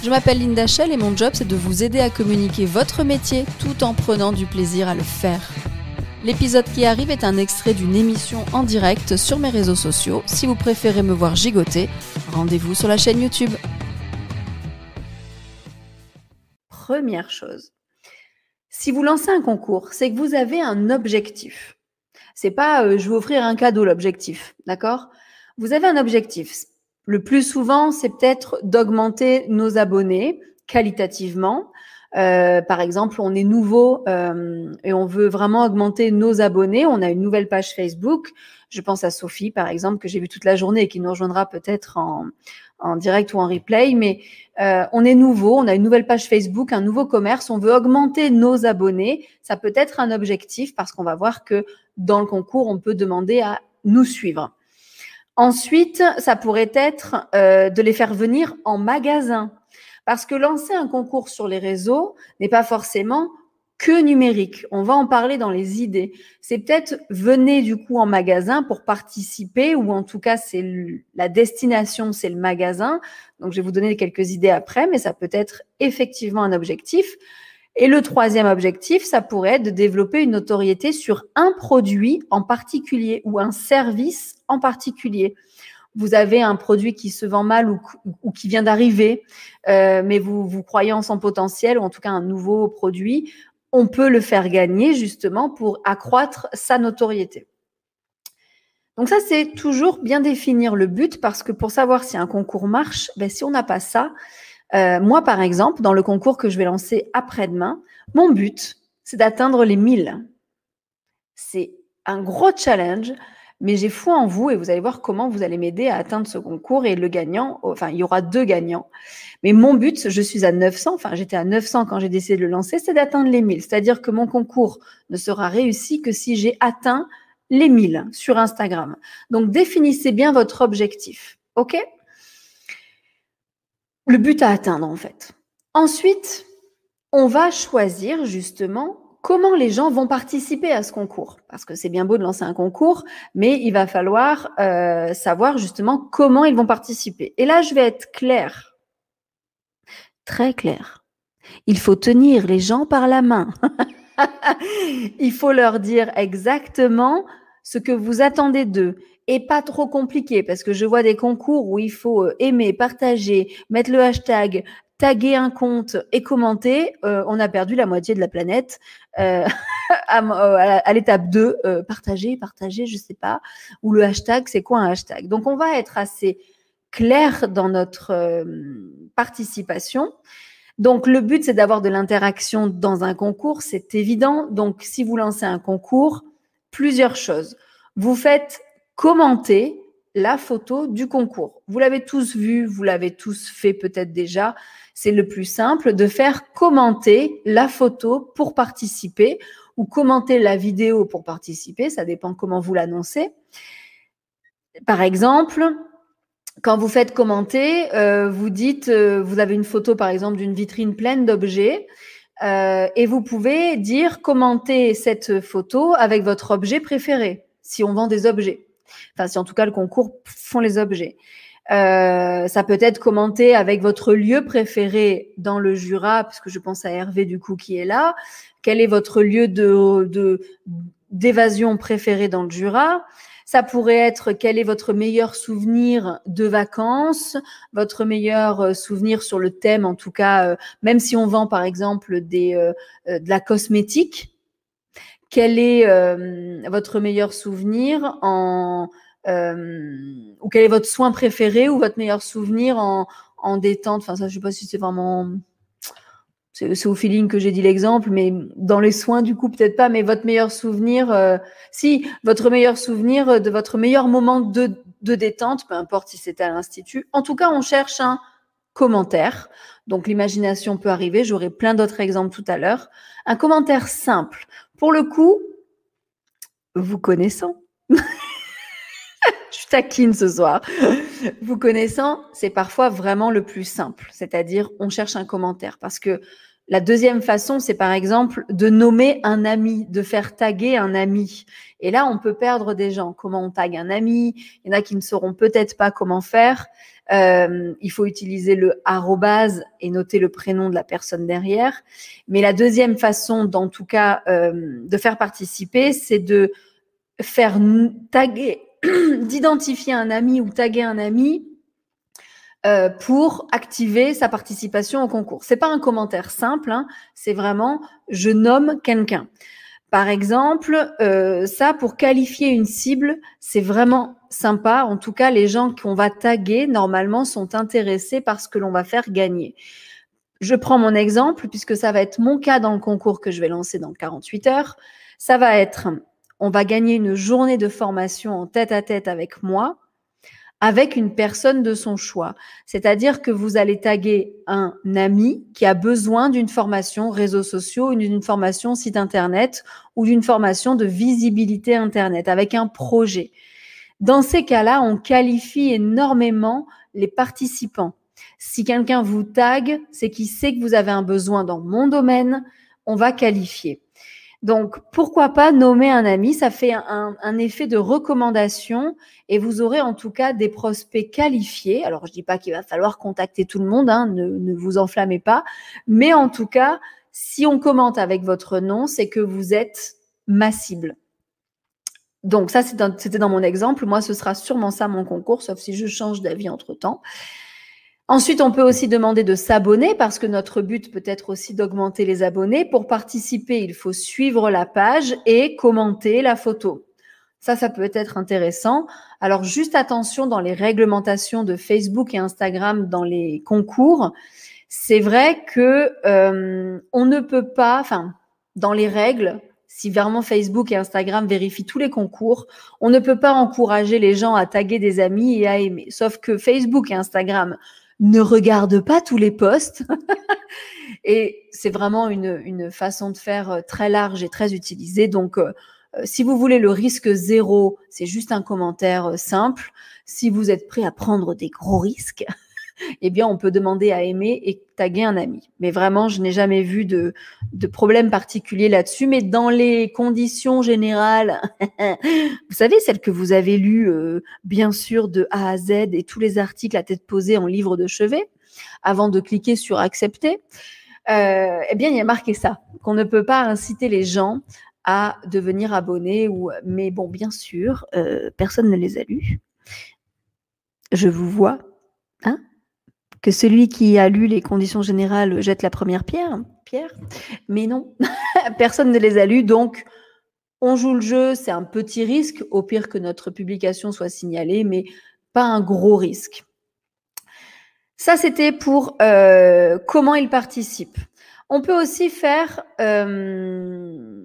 Je m'appelle Linda Shell et mon job c'est de vous aider à communiquer votre métier tout en prenant du plaisir à le faire. L'épisode qui arrive est un extrait d'une émission en direct sur mes réseaux sociaux. Si vous préférez me voir gigoter, rendez-vous sur la chaîne YouTube. Première chose, si vous lancez un concours, c'est que vous avez un objectif. C'est pas euh, je vais offrir un cadeau l'objectif, d'accord? Vous avez un objectif. Le plus souvent, c'est peut-être d'augmenter nos abonnés qualitativement. Euh, par exemple, on est nouveau euh, et on veut vraiment augmenter nos abonnés. On a une nouvelle page Facebook. Je pense à Sophie, par exemple, que j'ai vu toute la journée et qui nous rejoindra peut-être en, en direct ou en replay. Mais euh, on est nouveau, on a une nouvelle page Facebook, un nouveau commerce. On veut augmenter nos abonnés. Ça peut être un objectif parce qu'on va voir que dans le concours, on peut demander à nous suivre. Ensuite, ça pourrait être euh, de les faire venir en magasin. Parce que lancer un concours sur les réseaux n'est pas forcément que numérique. On va en parler dans les idées. C'est peut-être venez du coup en magasin pour participer ou en tout cas c'est la destination, c'est le magasin. Donc je vais vous donner quelques idées après, mais ça peut être effectivement un objectif. Et le troisième objectif, ça pourrait être de développer une notoriété sur un produit en particulier ou un service en particulier. Vous avez un produit qui se vend mal ou, qui vient d'arriver, euh, mais vous, croyez en son potentiel, ou en tout cas un nouveau produit, on peut le faire gagner justement pour accroître sa notoriété. Donc ça, c'est toujours bien définir le but parce que pour savoir si un concours marche, ben, si on n'a pas ça, euh, moi, par exemple, dans le concours que je vais lancer après-demain, mon but, c'est d'atteindre les 1000. C'est un gros challenge, mais j'ai foi en vous et vous allez voir comment vous allez m'aider à atteindre ce concours et le gagnant, enfin, il y aura deux gagnants. Mais mon but, je suis à 900, enfin, j'étais à 900 quand j'ai décidé de le lancer, c'est d'atteindre les 1000. C'est-à-dire que mon concours ne sera réussi que si j'ai atteint les 1000 sur Instagram. Donc, définissez bien votre objectif. OK? Le but à atteindre en fait. Ensuite, on va choisir justement comment les gens vont participer à ce concours. Parce que c'est bien beau de lancer un concours, mais il va falloir euh, savoir justement comment ils vont participer. Et là, je vais être claire, très claire. Il faut tenir les gens par la main. il faut leur dire exactement ce que vous attendez d'eux et pas trop compliqué parce que je vois des concours où il faut euh, aimer, partager, mettre le hashtag, taguer un compte et commenter. Euh, on a perdu la moitié de la planète euh, à, l'étape 2, partager, partager, je sais pas. Ou le hashtag, c'est quoi un hashtag? Donc on va être assez clair dans notre participation. Donc le but, c'est d'avoir de l'interaction dans un concours, c'est évident. Donc si vous lancez un concours, plusieurs choses. Vous faites commenter la photo du concours. Vous l'avez tous vu, vous l'avez tous fait peut-être déjà. C'est le plus simple de faire commenter la photo pour participer ou commenter la vidéo pour participer. Ça dépend comment vous l'annoncez. Par exemple, quand vous faites commenter, euh, vous dites, euh, vous avez une photo par exemple d'une vitrine pleine d'objets. Euh, et vous pouvez dire commenter cette photo avec votre objet préféré, si on vend des objets. Enfin, si en tout cas le concours font les objets. Euh, ça peut être commenté avec votre lieu préféré dans le Jura, parce que je pense à Hervé du coup qui est là. Quel est votre lieu de d'évasion préféré dans le Jura? Ça pourrait être quel est votre meilleur souvenir de vacances, votre meilleur euh, souvenir sur le thème, en tout cas, euh, même si on vend par exemple des de la cosmétique, quel est euh, votre meilleur souvenir en euh, ou quel est votre soin préféré ou votre meilleur souvenir en, en détente? Enfin, ça, je sais pas si c'est vraiment c'est au feeling que j'ai dit l'exemple, mais dans les soins, du coup, peut-être pas, mais votre meilleur souvenir, euh, si, votre meilleur souvenir de votre meilleur moment de, de détente, peu importe si c'était à l'Institut. En tout cas, on cherche un commentaire. Donc l'imagination peut arriver, j'aurai plein d'autres exemples tout à l'heure. Un commentaire simple. Pour le coup, vous connaissant, je taquine ce soir. Vous connaissant, c'est parfois vraiment le plus simple. C'est-à-dire, on cherche un commentaire parce que la deuxième façon, c'est par exemple de nommer un ami, de faire taguer un ami. Et là, on peut perdre des gens. Comment on tague un ami? Il y en a qui ne sauront peut-être pas comment faire. Euh, il faut utiliser le arrobase et noter le prénom de la personne derrière. Mais la deuxième façon, dans tout cas, euh, de faire participer, c'est de faire taguer, d'identifier un ami ou taguer un ami euh, pour activer sa participation au concours. C'est pas un commentaire simple, hein, c'est vraiment je nomme quelqu'un. Par exemple, euh, ça pour qualifier une cible, c'est vraiment sympa. En tout cas, les gens qu'on va taguer normalement sont intéressés par ce que l'on va faire gagner. Je prends mon exemple puisque ça va être mon cas dans le concours que je vais lancer dans 48 heures. Ça va être, on va gagner une journée de formation en tête à tête avec moi avec une personne de son choix. C'est-à-dire que vous allez taguer un ami qui a besoin d'une formation réseaux sociaux, d'une formation site internet ou d'une formation de visibilité internet avec un projet. Dans ces cas-là, on qualifie énormément les participants. Si quelqu'un vous tague, c'est qu'il sait que vous avez un besoin dans mon domaine, on va qualifier. Donc, pourquoi pas nommer un ami? Ça fait un, effet de recommandation et vous aurez en tout cas des prospects qualifiés. Alors, je dis pas qu'il va falloir contacter tout le monde, hein, ne, vous enflammez pas. Mais en tout cas, si on commente avec votre nom, c'est que vous êtes ma cible. Donc, ça, c'était dans mon exemple. Moi, ce sera sûrement ça mon concours, sauf si je change d'avis entre-temps. Ensuite, on peut aussi demander de s'abonner parce que notre but peut être aussi d'augmenter les abonnés. Pour participer, il faut suivre la page et commenter la photo. Ça, ça peut être intéressant. Alors, juste attention dans les réglementations de Facebook et Instagram dans les concours. C'est vrai que euh, on ne peut pas, enfin, dans les règles, si vraiment Facebook et Instagram vérifient tous les concours, on ne peut pas encourager les gens à taguer des amis et à aimer. Sauf que Facebook et Instagram ne regarde pas tous les posts. et c'est vraiment une, une, façon de faire euh, très large et très utilisée. Donc, euh, euh, si vous voulez le risque zéro, c'est juste un commentaire simple. Si vous êtes prêt à prendre des gros risques, eh bien, on peut demander à aimer et taguer un ami. Mais vraiment, je n'ai jamais vu de, problème particulier là-dessus. Mais dans les conditions générales, vous savez, celles que vous avez lues, euh, bien sûr, de A à Z et tous les articles à tête posée en livre de chevet, avant de cliquer sur accepter, euh, eh bien, il y a marqué ça, qu'on ne peut pas inciter les gens à devenir abonnés. Mais bon, bien sûr, euh, personne ne les a lus. Je vous vois. Hein? Que celui qui a lu les conditions générales jette la première pierre. Pierre, mais non, personne ne les a lues, donc on joue le jeu, c'est un petit risque, au pire que notre publication soit signalée, mais pas un gros risque. Ça, c'était pour euh, comment il participe. On peut aussi faire, euh,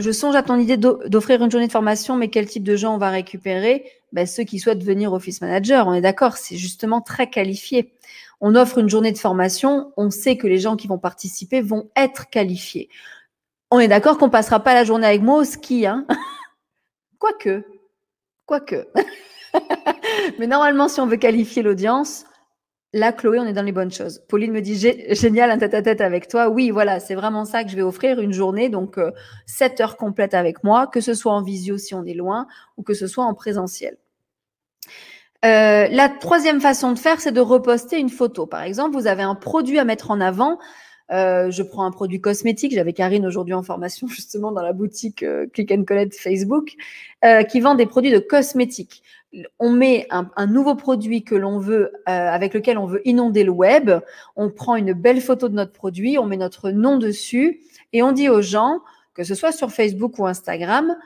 je songe à ton idée d'offrir une journée de formation, mais quel type de gens on va récupérer? Ben, Ceux qui souhaitent devenir office manager, on est d'accord, c'est justement très qualifié on offre une journée de formation, on sait que les gens qui vont participer vont être qualifiés. On est d'accord qu'on passera pas la journée avec moi au ski, hein? Quoique, quoique. Mais normalement, si on veut qualifier l'audience, là, Chloé, on est dans les bonnes choses. Pauline me dit génial, un tête-à-tête avec toi. Oui, voilà, c'est vraiment ça que je vais offrir, une journée, donc euh, 7 heures complètes avec moi, que ce soit en visio si on est loin ou que ce soit en présentiel. Euh, la troisième façon de faire, c'est de reposter une photo. Par exemple, vous avez un produit à mettre en avant. Euh, je prends un produit cosmétique. J'avais Karine aujourd'hui en formation justement dans la boutique euh, Click and Collect Facebook qui vend des produits de cosmétiques. On met un, nouveau produit que l'on veut, avec lequel on veut inonder le web. On prend une belle photo de notre produit, on met notre nom dessus et on dit aux gens, que ce soit sur Facebook ou Instagram,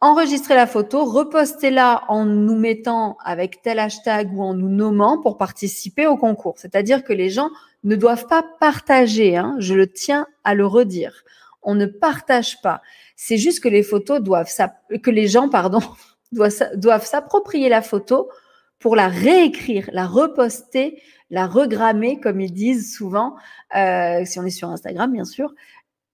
enregistrer la photo, reposter-la en nous mettant avec tel hashtag ou en nous nommant pour participer au concours. C'est-à-dire que les gens ne doivent pas partager, hein, je le tiens à le redire. On ne partage pas. C'est juste que les photos doivent, que les gens, pardon, doivent s'approprier la photo pour la réécrire, la reposter, la regrammer, comme ils disent souvent, euh, si on est sur Instagram, bien sûr.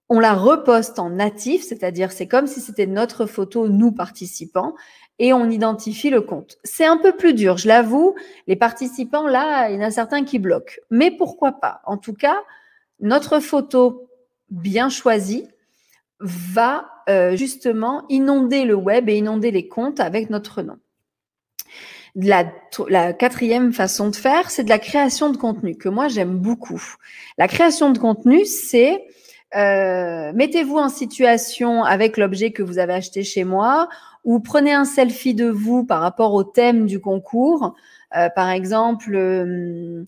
On la reposte en natif, c'est-à-dire c'est comme si c'était notre photo, nous participants, et on identifie le compte. C'est un peu plus dur, je l'avoue. Les participants, là, il y en a certains qui bloquent. Mais pourquoi pas? En tout cas, notre photo bien choisie va euh, justement inonder le web et inonder les comptes avec notre nom. La, la, quatrième façon de faire, c'est de la création de contenu, que moi j'aime beaucoup. La création de contenu, c'est euh, mettez-vous en situation avec l'objet que vous avez acheté chez moi ou prenez un selfie de vous par rapport au thème du concours. Euh, par exemple, euh,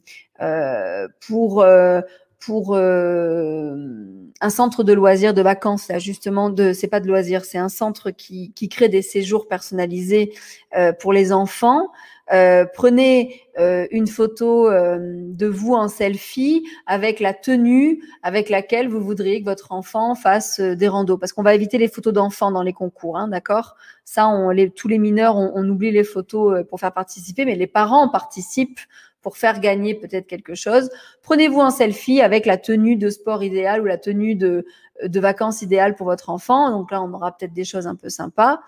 pour pour un centre de loisirs de vacances là justement de c'est pas de loisirs c'est un centre qui, qui crée des séjours personnalisés pour les enfants euh, prenez euh, une photo euh, de vous en selfie avec la tenue avec laquelle vous voudriez que votre enfant fasse des randos. Parce qu'on va éviter les photos d'enfants dans les concours, hein, d'accord? Ça, on, les, tous les mineurs, on, on, oublie les photos pour faire participer, mais les parents participent pour faire gagner peut-être quelque chose. Prenez-vous en selfie avec la tenue de sport idéale ou la tenue de, vacances idéale pour votre enfant. Donc là, on aura peut-être des choses un peu sympas.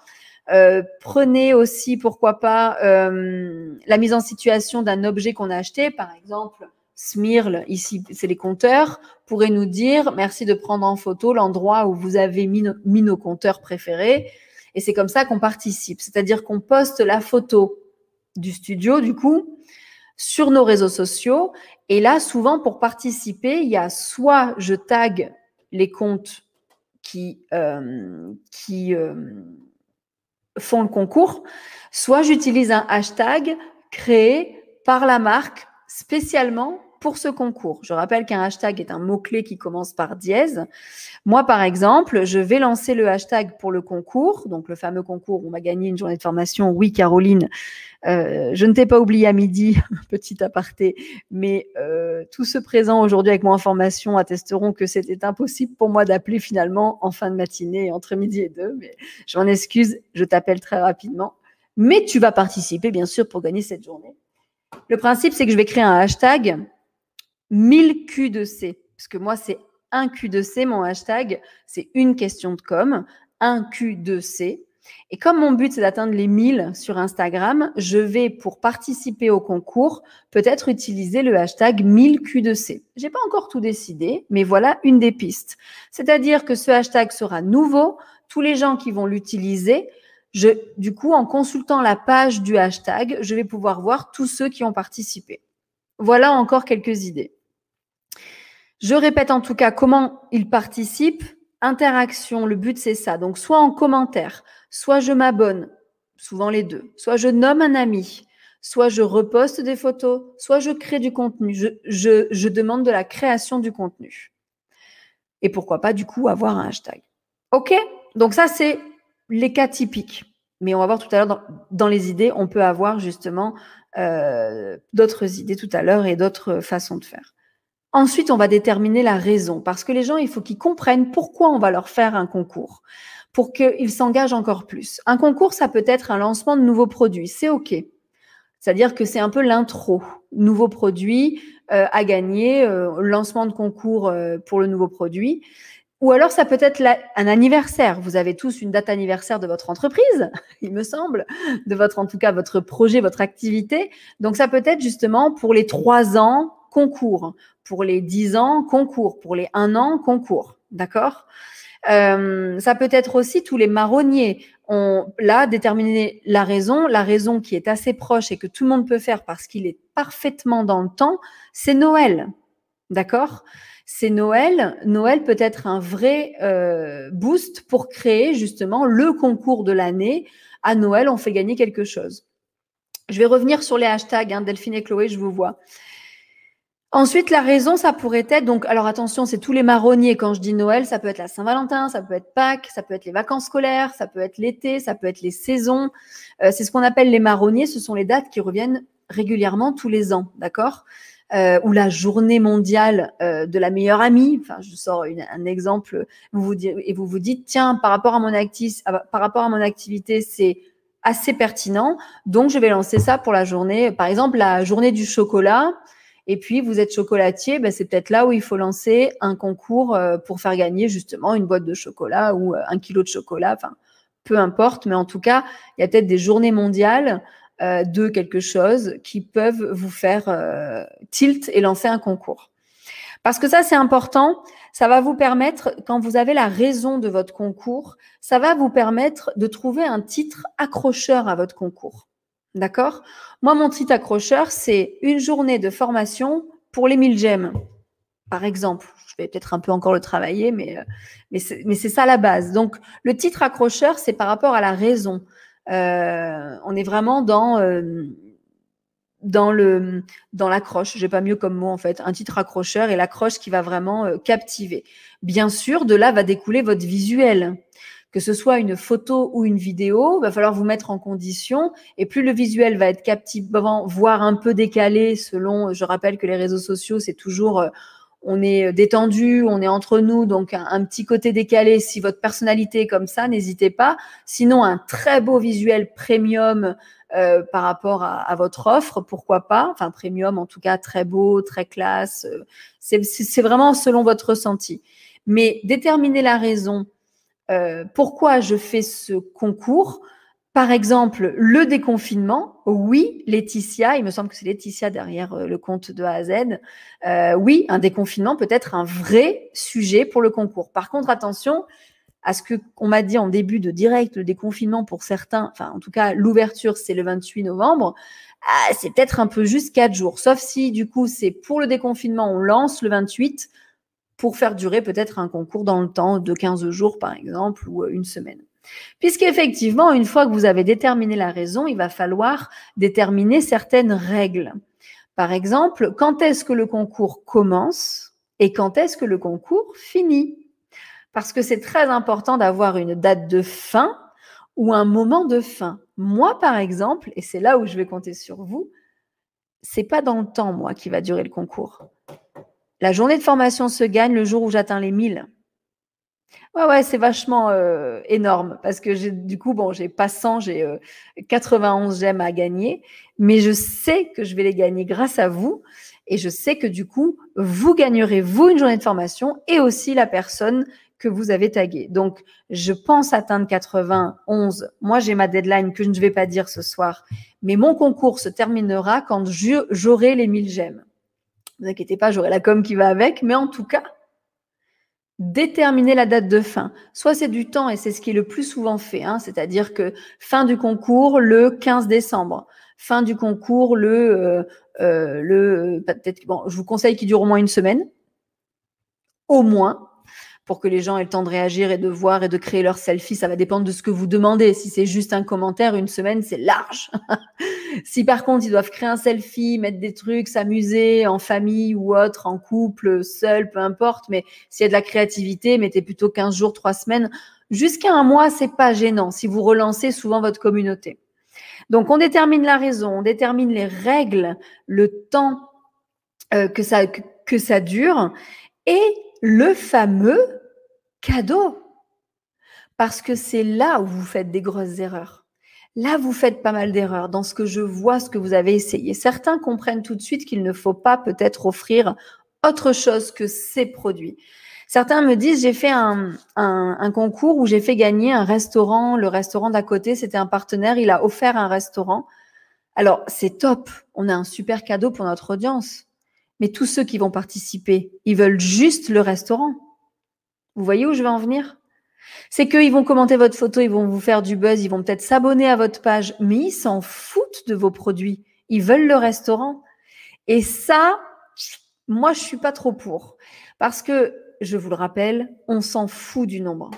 Euh, prenez aussi, pourquoi pas, euh, la mise en situation d'un objet qu'on a acheté. Par exemple, Smirl, ici, c'est les compteurs, pourrait nous dire merci de prendre en photo l'endroit où vous avez mis, nos compteurs préférés. Et c'est comme ça qu'on participe. C'est-à-dire qu'on poste la photo du studio, du coup, sur nos réseaux sociaux. Et là, souvent, pour participer, il y a soit je tag les comptes qui, euh, qui font le concours, soit j'utilise un hashtag créé par la marque spécialement pour ce concours. Je rappelle qu'un hashtag est un mot-clé qui commence par dièse. Moi, par exemple, je vais lancer le hashtag pour le concours, donc le fameux concours où on va gagner une journée de formation. Oui, Caroline, euh, je ne t'ai pas oublié à midi, petit aparté, mais euh, tous ceux présents aujourd'hui avec moi en formation attesteront que c'était impossible pour moi d'appeler finalement en fin de matinée, entre midi et deux, mais je m'en excuse, je t'appelle très rapidement. Mais tu vas participer, bien sûr, pour gagner cette journée. Le principe, c'est que je vais créer un hashtag 1000 Q de C. Parce que moi, c'est un Q de C, mon hashtag, c'est une question de com, un Q de C. Et comme mon but, c'est d'atteindre les 1000 sur Instagram, je vais, pour participer au concours, peut-être utiliser le hashtag 1000Q2C. J'ai pas encore tout décidé, mais voilà une des pistes. C'est-à-dire que ce hashtag sera nouveau. Tous les gens qui vont l'utiliser, je, du coup, en consultant la page du hashtag, je vais pouvoir voir tous ceux qui ont participé. Voilà encore quelques idées. Je répète en tout cas comment ils participent. Interaction, le but c'est ça. Donc soit en commentaire, soit je m'abonne, souvent les deux, soit je nomme un ami, soit je reposte des photos, soit je crée du contenu. Je, demande de la création du contenu. Et pourquoi pas du coup avoir un hashtag. OK? Donc ça c'est les cas typiques. Mais on va voir tout à l'heure dans, dans, les idées, on peut avoir justement euh, d'autres idées tout à l'heure et d'autres façons de faire. Ensuite, on va déterminer la raison, parce que les gens, il faut qu'ils comprennent pourquoi on va leur faire un concours, pour qu'ils s'engagent encore plus. Un concours, ça peut être un lancement de nouveaux produits, c'est OK. C'est-à-dire que c'est un peu l'intro. Nouveau produit euh, à gagner, euh, lancement de concours euh, pour le nouveau produit. Ou alors, ça peut être un anniversaire. Vous avez tous une date anniversaire de votre entreprise, il me semble, de votre, en tout cas, votre projet, votre activité. Donc, ça peut être justement pour les trois ans, concours. Pour les dix ans, concours. Pour les un an, concours. D'accord? Euh, Ça peut être aussi tous les marronniers. On, là, déterminer la raison, la raison qui est assez proche et que tout le monde peut faire parce qu'il est parfaitement dans le temps, c'est Noël. D'accord? C'est Noël. Noël peut être un vrai euh, boost pour créer justement le concours de l'année. À Noël, on fait gagner quelque chose. Je vais revenir sur les hashtags, hein, Delphine et Chloé, je vous vois. Ensuite, la raison, ça pourrait être, donc, alors attention, c'est tous les marronniers. Quand je dis Noël, ça peut être la Saint-Valentin, ça peut être Pâques, ça peut être les vacances scolaires, ça peut être l'été, ça peut être les saisons. Euh, c'est ce qu'on appelle les marronniers. Ce sont les dates qui reviennent régulièrement tous les ans, d'accord? Euh, ou la journée mondiale euh, de la meilleure amie. Enfin, je sors un exemple. Vous vous dites, et vous vous dites, tiens, par rapport à mon activité, par rapport à mon activité, c'est assez pertinent. Donc, je vais lancer ça pour la journée, par exemple, la journée du chocolat. Et puis, vous êtes chocolatier, ben, c'est peut-être là où il faut lancer un concours euh, pour faire gagner justement une boîte de chocolat ou euh, un kilo de chocolat. Enfin, peu importe, mais en tout cas, il y a peut-être des journées mondiales euh, de quelque chose qui peuvent vous faire tilt et lancer un concours. Parce que ça, c'est important. Ça va vous permettre, quand vous avez la raison de votre concours, ça va vous permettre de trouver un titre accrocheur à votre concours. D'accord? Moi, mon titre accrocheur, c'est une journée de formation pour les 1000 gemmes, par exemple. Je vais peut-être un peu encore le travailler, mais, euh, mais c'est ça la base. Donc, le titre accrocheur, c'est par rapport à la raison. Euh, on est vraiment dans, euh, dans le dans l'accroche. J'ai pas mieux comme mot en fait. Un titre accrocheur et l'accroche qui va vraiment euh, captiver. Bien sûr, de là va découler votre visuel. Que ce soit une photo ou une vidéo, va falloir vous mettre en condition. Et plus le visuel va être captivant, voire un peu décalé, selon. Je rappelle que les réseaux sociaux, c'est toujours euh, on est détendu, on est entre nous, donc un, petit côté décalé. Si votre personnalité est comme ça, n'hésitez pas. Sinon, un très beau visuel premium euh, par rapport à, votre offre, pourquoi pas Enfin, premium, en tout cas, très beau, très classe. Euh, c'est vraiment selon votre ressenti. Mais déterminer la raison euh, pourquoi je fais ce concours? Par exemple, le déconfinement. Oui, Laetitia, il me semble que c'est Laetitia derrière le compte de A à Z. oui, un déconfinement peut être un vrai sujet pour le concours. Par contre, attention, à ce que on m'a dit en début de direct, le déconfinement pour certains, enfin en tout cas l'ouverture c'est le 28 novembre, ah, c'est peut-être un peu juste quatre jours. Sauf si du coup c'est pour le déconfinement, on lance le 28 pour faire durer peut-être un concours dans le temps de 15 jours par exemple ou euh, une semaine. Puisqu'effectivement, une fois que vous avez déterminé la raison, il va falloir déterminer certaines règles. Par exemple, quand est-ce que le concours commence et quand est-ce que le concours finit? Parce que c'est très important d'avoir une date de fin ou un moment de fin. Moi, par exemple, et c'est là où je vais compter sur vous, c'est pas dans le temps, moi, qui va durer le concours. La journée de formation se gagne le jour où j'atteins les 1000. Ouais, ouais, c'est vachement euh, énorme parce que j'ai, du coup, bon, j'ai pas 100, j'ai 91 euh, gemmes à gagner, mais je sais que je vais les gagner grâce à vous et je sais que du coup, vous gagnerez, vous, une journée de formation et aussi la personne que vous avez tagué. Donc, je pense atteindre 91. Moi, j'ai ma deadline que je ne vais pas dire ce soir, mais mon concours se terminera quand j'aurai les 1000 gemmes. Vous inquiétez pas, j'aurai la com qui va avec, mais en tout cas, déterminer la date de fin. Soit c'est du temps et c'est ce qui est le plus souvent fait, hein, c'est-à-dire que fin du concours le 15 décembre, fin du concours le euh, euh, le peut-être bon, je vous conseille qu'il dure au moins une semaine, au moins pour que les gens aient le temps de réagir et de voir et de créer leur selfie. Ça va dépendre de ce que vous demandez. Si c'est juste un commentaire, une semaine, c'est large. si par contre, ils doivent créer un selfie, mettre des trucs, s'amuser en famille ou autre, en couple, seul, peu importe, mais s'il y a de la créativité, mettez plutôt 15 jours, 3 semaines. Jusqu'à un mois, c'est pas gênant si vous relancez souvent votre communauté. Donc, on détermine la raison, on détermine les règles, le temps euh, que, ça, que ça dure et le fameux cadeau. Parce que c'est là où vous faites des grosses erreurs. Là, vous faites pas mal d'erreurs dans ce que je vois, ce que vous avez essayé. Certains comprennent tout de suite qu'il ne faut pas peut-être offrir autre chose que ces produits. Certains me disent, j'ai fait un, un, concours où j'ai fait gagner un restaurant. Le restaurant d'à côté, c'était un partenaire, il a offert un restaurant. Alors, c'est top. On a un super cadeau pour notre audience. Mais tous ceux qui vont participer, ils veulent juste le restaurant. Vous voyez où je vais en venir? C'est qu'ils vont commenter votre photo, ils vont vous faire du buzz, ils vont peut-être s'abonner à votre page, mais ils s'en foutent de vos produits. Ils veulent le restaurant. Et ça, moi, je suis pas trop pour. Parce que, je vous le rappelle, on s'en fout du nombre.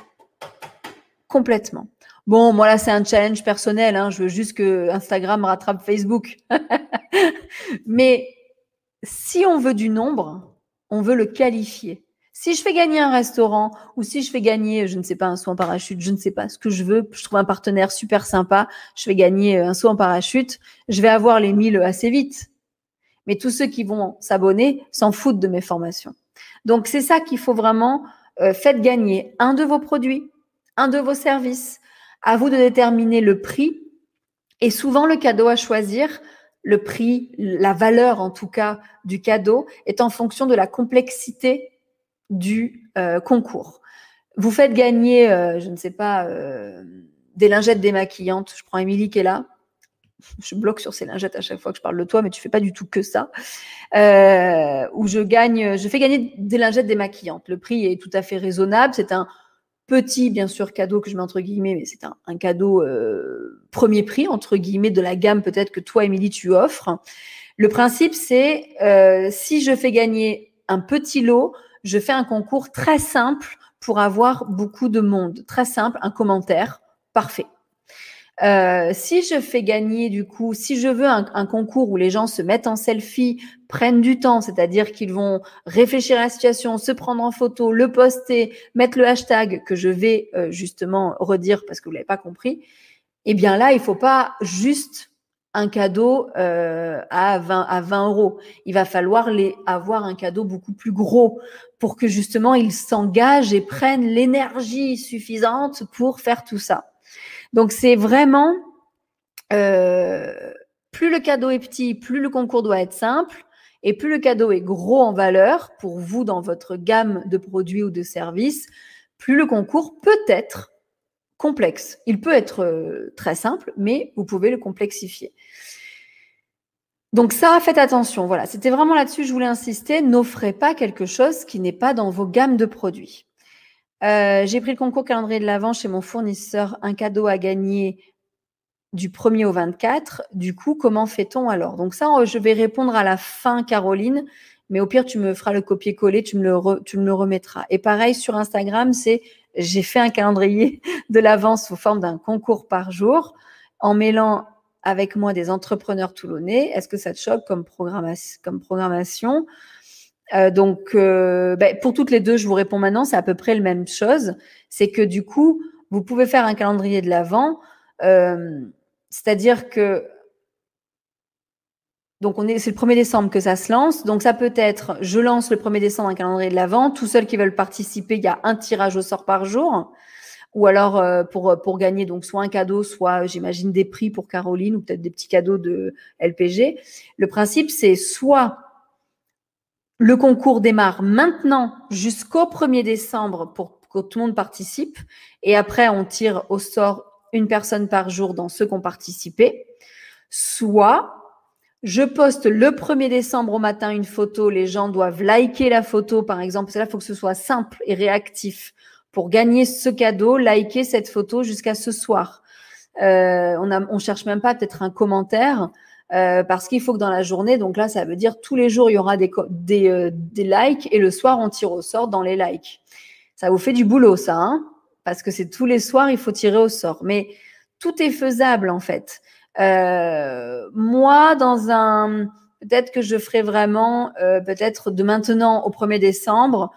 Complètement. Bon, moi là, c'est un challenge personnel. Hein. Je veux juste que Instagram rattrape Facebook. Mais si on veut du nombre, on veut le qualifier. Si je fais gagner un restaurant ou si je fais gagner, je ne sais pas, un saut en parachute, je ne sais pas ce que je veux, je trouve un partenaire super sympa, je fais gagner un saut en parachute, je vais avoir les 1000 assez vite. Mais tous ceux qui vont s'abonner s'en foutent de mes formations. Donc c'est ça qu'il faut vraiment, euh, faites gagner un de vos produits, un de vos services. À vous de déterminer le prix Et souvent, le cadeau à choisir, le prix, la valeur en tout cas du cadeau, est en fonction de la complexité du euh, concours. Vous faites gagner, euh, je ne sais pas, euh, des lingettes démaquillantes. Je prends Émilie qui est là. Je bloque sur ces lingettes à chaque fois que je parle de toi, mais tu fais pas du tout que ça. Où je gagne, je fais gagner des lingettes démaquillantes. Le prix est tout à fait raisonnable. C'est un petit, bien sûr, cadeau que je mets entre guillemets, mais c'est un, cadeau premier prix entre guillemets de la gamme peut-être que toi, Émilie, tu offres. Le principe, c'est si je fais gagner un petit lot, je fais un concours très simple pour avoir beaucoup de monde. Très simple, un commentaire, parfait. Euh, si je fais gagner, du coup, si je veux un, concours où les gens se mettent en selfie, prennent du temps, c'est-à-dire qu'ils vont réfléchir à la situation, se prendre en photo, le poster, mettre le hashtag que je vais euh, justement redire parce que vous l'avez pas compris, eh bien là, il faut pas juste un cadeau euh, à 20 à 20 euros. Il va falloir les avoir un cadeau beaucoup plus gros pour que justement ils s'engagent et prennent l'énergie suffisante pour faire tout ça. Donc c'est vraiment euh, plus le cadeau est petit, plus le concours doit être simple. Et plus le cadeau est gros en valeur pour vous dans votre gamme de produits ou de services, plus le concours peut être complexe. Il peut être euh, très simple, mais vous pouvez le complexifier. Donc ça, faites attention. Voilà, c'était vraiment là-dessus, je voulais insister. N'offrez pas quelque chose qui n'est pas dans vos gammes de produits. Euh, j'ai pris le concours calendrier de l'Avent chez mon fournisseur, un cadeau à gagner du 1er au 24. Du coup, comment fait-on alors? Donc ça, je vais répondre à la fin, Caroline. Mais au pire, tu me feras le copier-coller, tu, me le tu le remettras. Et pareil, sur Instagram, c'est j'ai fait un calendrier de l'avance sous forme d'un concours par jour en mêlant avec moi des entrepreneurs toulonnais. Est-ce que ça te choque comme, comme programmation? Euh, Donc, euh, ben, pour toutes les deux, je vous réponds maintenant, c'est à peu près la même chose. C'est que du coup, vous pouvez faire un calendrier de l'avant, euh, c'est-à-dire que donc, on est, c'est le 1er décembre que ça se lance. Donc, ça peut être, je lance le 1er décembre un calendrier de l'Avent. Tous ceux qui veulent participer, il y a un tirage au sort par jour ou alors euh, pour, euh, pour gagner donc soit un cadeau, soit j'imagine des prix pour Caroline ou peut-être des petits cadeaux de LPG. Le principe, c'est soit le concours démarre maintenant jusqu'au 1er décembre pour que tout le monde participe et après on tire au sort une personne par jour dans ceux qui ont participé, soit je poste le 1er décembre au matin une photo, les gens doivent liker la photo par exemple, que là, il faut que ce soit simple et réactif pour gagner ce cadeau, liker cette photo jusqu'à ce soir. Euh, on, a, on cherche même pas peut-être un commentaire euh, parce qu'il faut que dans la journée, donc là, ça veut dire tous les jours, il y aura des, des, euh, des likes et le soir, on tire au sort dans les likes. Ça vous fait du boulot, ça, hein? Parce que c'est tous les soirs, il faut tirer au sort. Mais tout est faisable, en fait. Euh, moi, dans un... Peut-être que je ferai vraiment, euh, peut-être de maintenant au 1er décembre,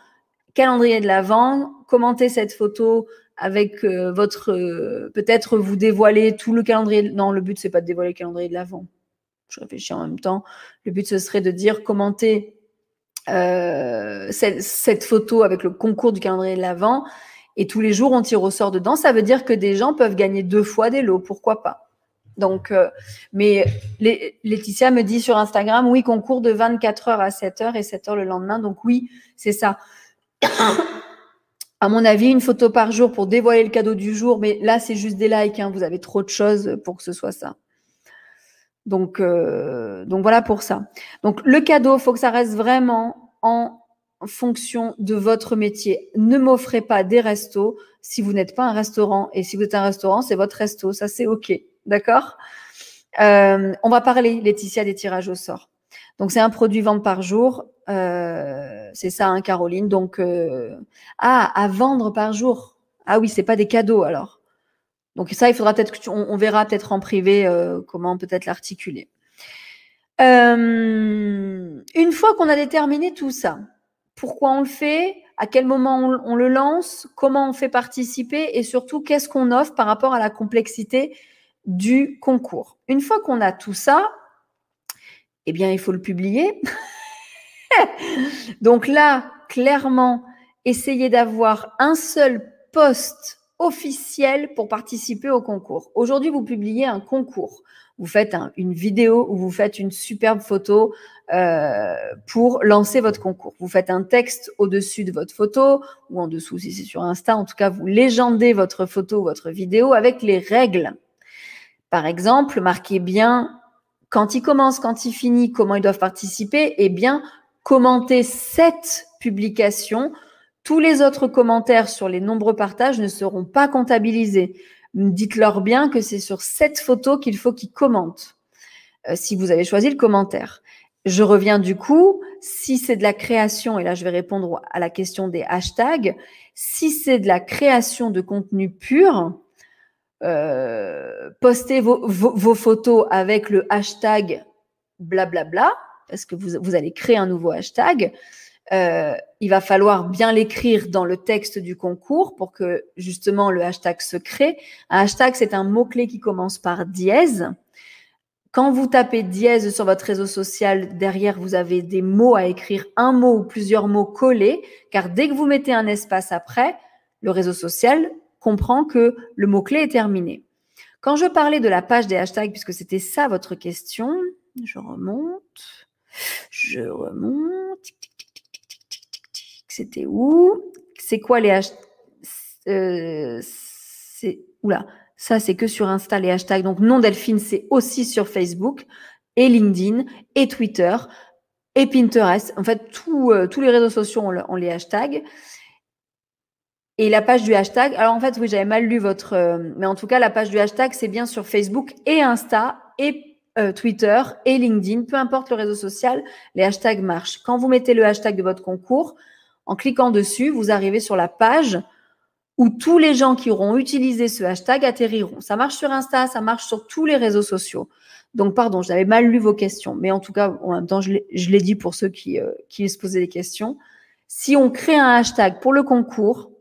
calendrier de l'Avent, commentez cette photo avec euh, votre euh, peut-être vous dévoiler tout le calendrier. Non, le but c'est pas de dévoiler le calendrier de l'Avent. Je réfléchis en même temps. Le but ce serait de dire commentez euh, cette, cette, photo avec le concours du calendrier de l'Avent et tous les jours on tire au sort dedans. Ça veut dire que des gens peuvent gagner deux fois des lots. Pourquoi pas? Donc, mais Laetitia me dit sur Instagram, oui, concours de 24 heures à 7 heures et 7 heures le lendemain. Donc oui, c'est ça à mon avis, une photo par jour pour dévoiler le cadeau du jour, mais là, c'est juste des likes. Hein, vous avez trop de choses pour que ce soit ça. Donc, euh, donc voilà pour ça. Donc le cadeau, faut que ça reste vraiment en fonction de votre métier. Ne m'offrez pas des restos si vous n'êtes pas un restaurant. Et si vous êtes un restaurant, c'est votre resto. Ça, c'est OK. D'accord? Euh, On va parler, Laetitia, des tirages au sort. Donc, c'est un produit vente par jour. Euh, c'est ça, hein, Caroline? Donc, euh, ah, à vendre par jour. Ah oui, c'est pas des cadeaux alors. Donc ça, il faudra peut-être on, verra peut-être en privé comment peut-être l'articuler. une fois qu'on a déterminé tout ça, pourquoi on le fait, à quel moment on le lance, comment on fait participer? Et surtout qu'est-ce qu'on offre par rapport à la complexité du concours. Une fois qu'on a tout ça, eh bien, il faut le publier. Donc là, clairement, essayez d'avoir un seul post officiel pour participer au concours. Aujourd'hui, vous publiez un concours. Vous faites une vidéo ou vous faites une superbe photo euh, pour lancer votre concours. Vous faites un texte au-dessus de votre photo ou en dessous si c'est sur Insta. En tout cas, vous légendez votre photo ou votre vidéo avec les règles. Par exemple, marquez bien quand il commence, quand il finit, comment ils doivent participer et bien commentez cette publication tous les autres commentaires sur les nombreux partages ne seront pas comptabilisés. Dites-leur bien que c'est sur cette photo qu'il faut qu'ils commentent, euh, si vous avez choisi le commentaire. Je reviens du coup, si c'est de la création, et là je vais répondre à la question des hashtags, si c'est de la création de contenu pur, euh, postez vos, photos avec le hashtag blablabla, parce que vous, vous allez créer un nouveau hashtag. Euh, il va falloir bien l'écrire dans le texte du concours pour que justement le hashtag se crée. Un hashtag, c'est un mot-clé qui commence par dièse. Quand vous tapez dièse sur votre réseau social, derrière, vous avez des mots à écrire, un mot ou plusieurs mots collés, car dès que vous mettez un espace après, le réseau social comprend que le mot-clé est terminé. Quand je parlais de la page des hashtags, puisque c'était ça votre question, je remonte, je remonte. C'était où? C'est quoi les hashtags euh, oula, ça c'est que sur Insta les hashtags. Donc non Delphine, c'est aussi sur Facebook et LinkedIn et Twitter et Pinterest. En fait, euh, tous les réseaux sociaux ont, les hashtags. Et la page du hashtag, alors en fait, oui, j'avais mal lu votre, euh, mais en tout cas, la page du hashtag, c'est bien sur Facebook et Insta et Twitter et LinkedIn, peu importe le réseau social, les hashtags marchent. Quand vous mettez le hashtag de votre concours, en cliquant dessus, vous arrivez sur la page où tous les gens qui auront utilisé ce hashtag atterriront. Ça marche sur Insta, ça marche sur tous les réseaux sociaux. Donc, pardon, j'avais mal lu vos questions, mais en tout cas, en même temps, je l'ai dit pour ceux qui, euh, qui se posaient des questions. Si on crée un hashtag pour le concours,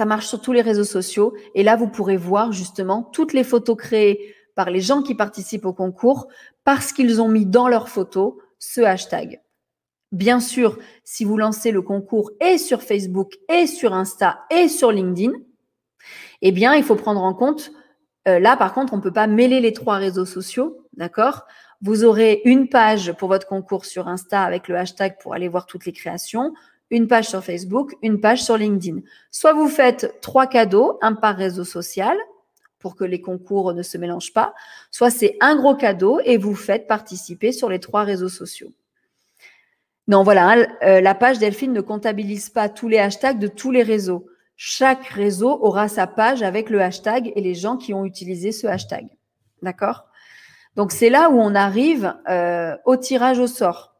ça marche sur tous les réseaux sociaux. Et là, vous pourrez voir justement toutes les photos créées par les gens qui participent au concours parce qu'ils ont mis dans leurs photos ce hashtag. Bien sûr, si vous lancez le concours et sur Facebook et sur Insta et sur LinkedIn, eh bien, il faut prendre en compte, euh, là par contre, on ne peut pas mêler les trois réseaux sociaux, d'accord? Vous aurez une page pour votre concours sur Insta avec le hashtag pour aller voir toutes les créations, une page sur Facebook, une page sur LinkedIn. Soit vous faites trois cadeaux, un par réseau social, pour que les concours ne se mélangent pas, soit c'est un gros cadeau et vous faites participer sur les trois réseaux sociaux. Non, voilà, hein, euh, la page Delphine ne comptabilise pas tous les hashtags de tous les réseaux. Chaque réseau aura sa page avec le hashtag et les gens qui ont utilisé ce hashtag. D'accord? Donc, c'est là où on arrive euh, au tirage au sort.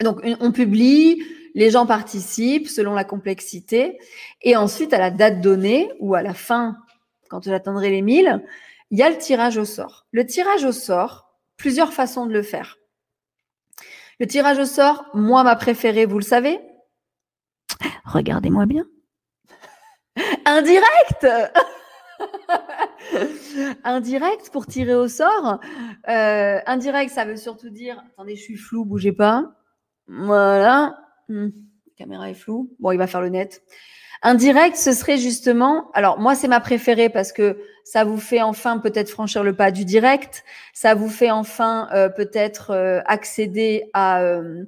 Donc, on publie, les gens participent selon la complexité. Et ensuite, à la date donnée ou à la fin, quand j'atteindrai les 1000, il y a le tirage au sort. Le tirage au sort, plusieurs façons de le faire. Le tirage au sort, moi, ma préférée, vous le savez Regardez-moi bien. Indirect Indirect pour tirer au sort. Euh, indirect, ça veut surtout dire. Attendez, je suis flou, bougez pas. Voilà. Hmm, la caméra est floue. Bon, il va faire le net. Indirect, ce serait justement. Alors, moi, c'est ma préférée parce que ça vous fait enfin peut-être franchir le pas du direct, ça vous fait enfin euh, peut-être euh, accéder euh,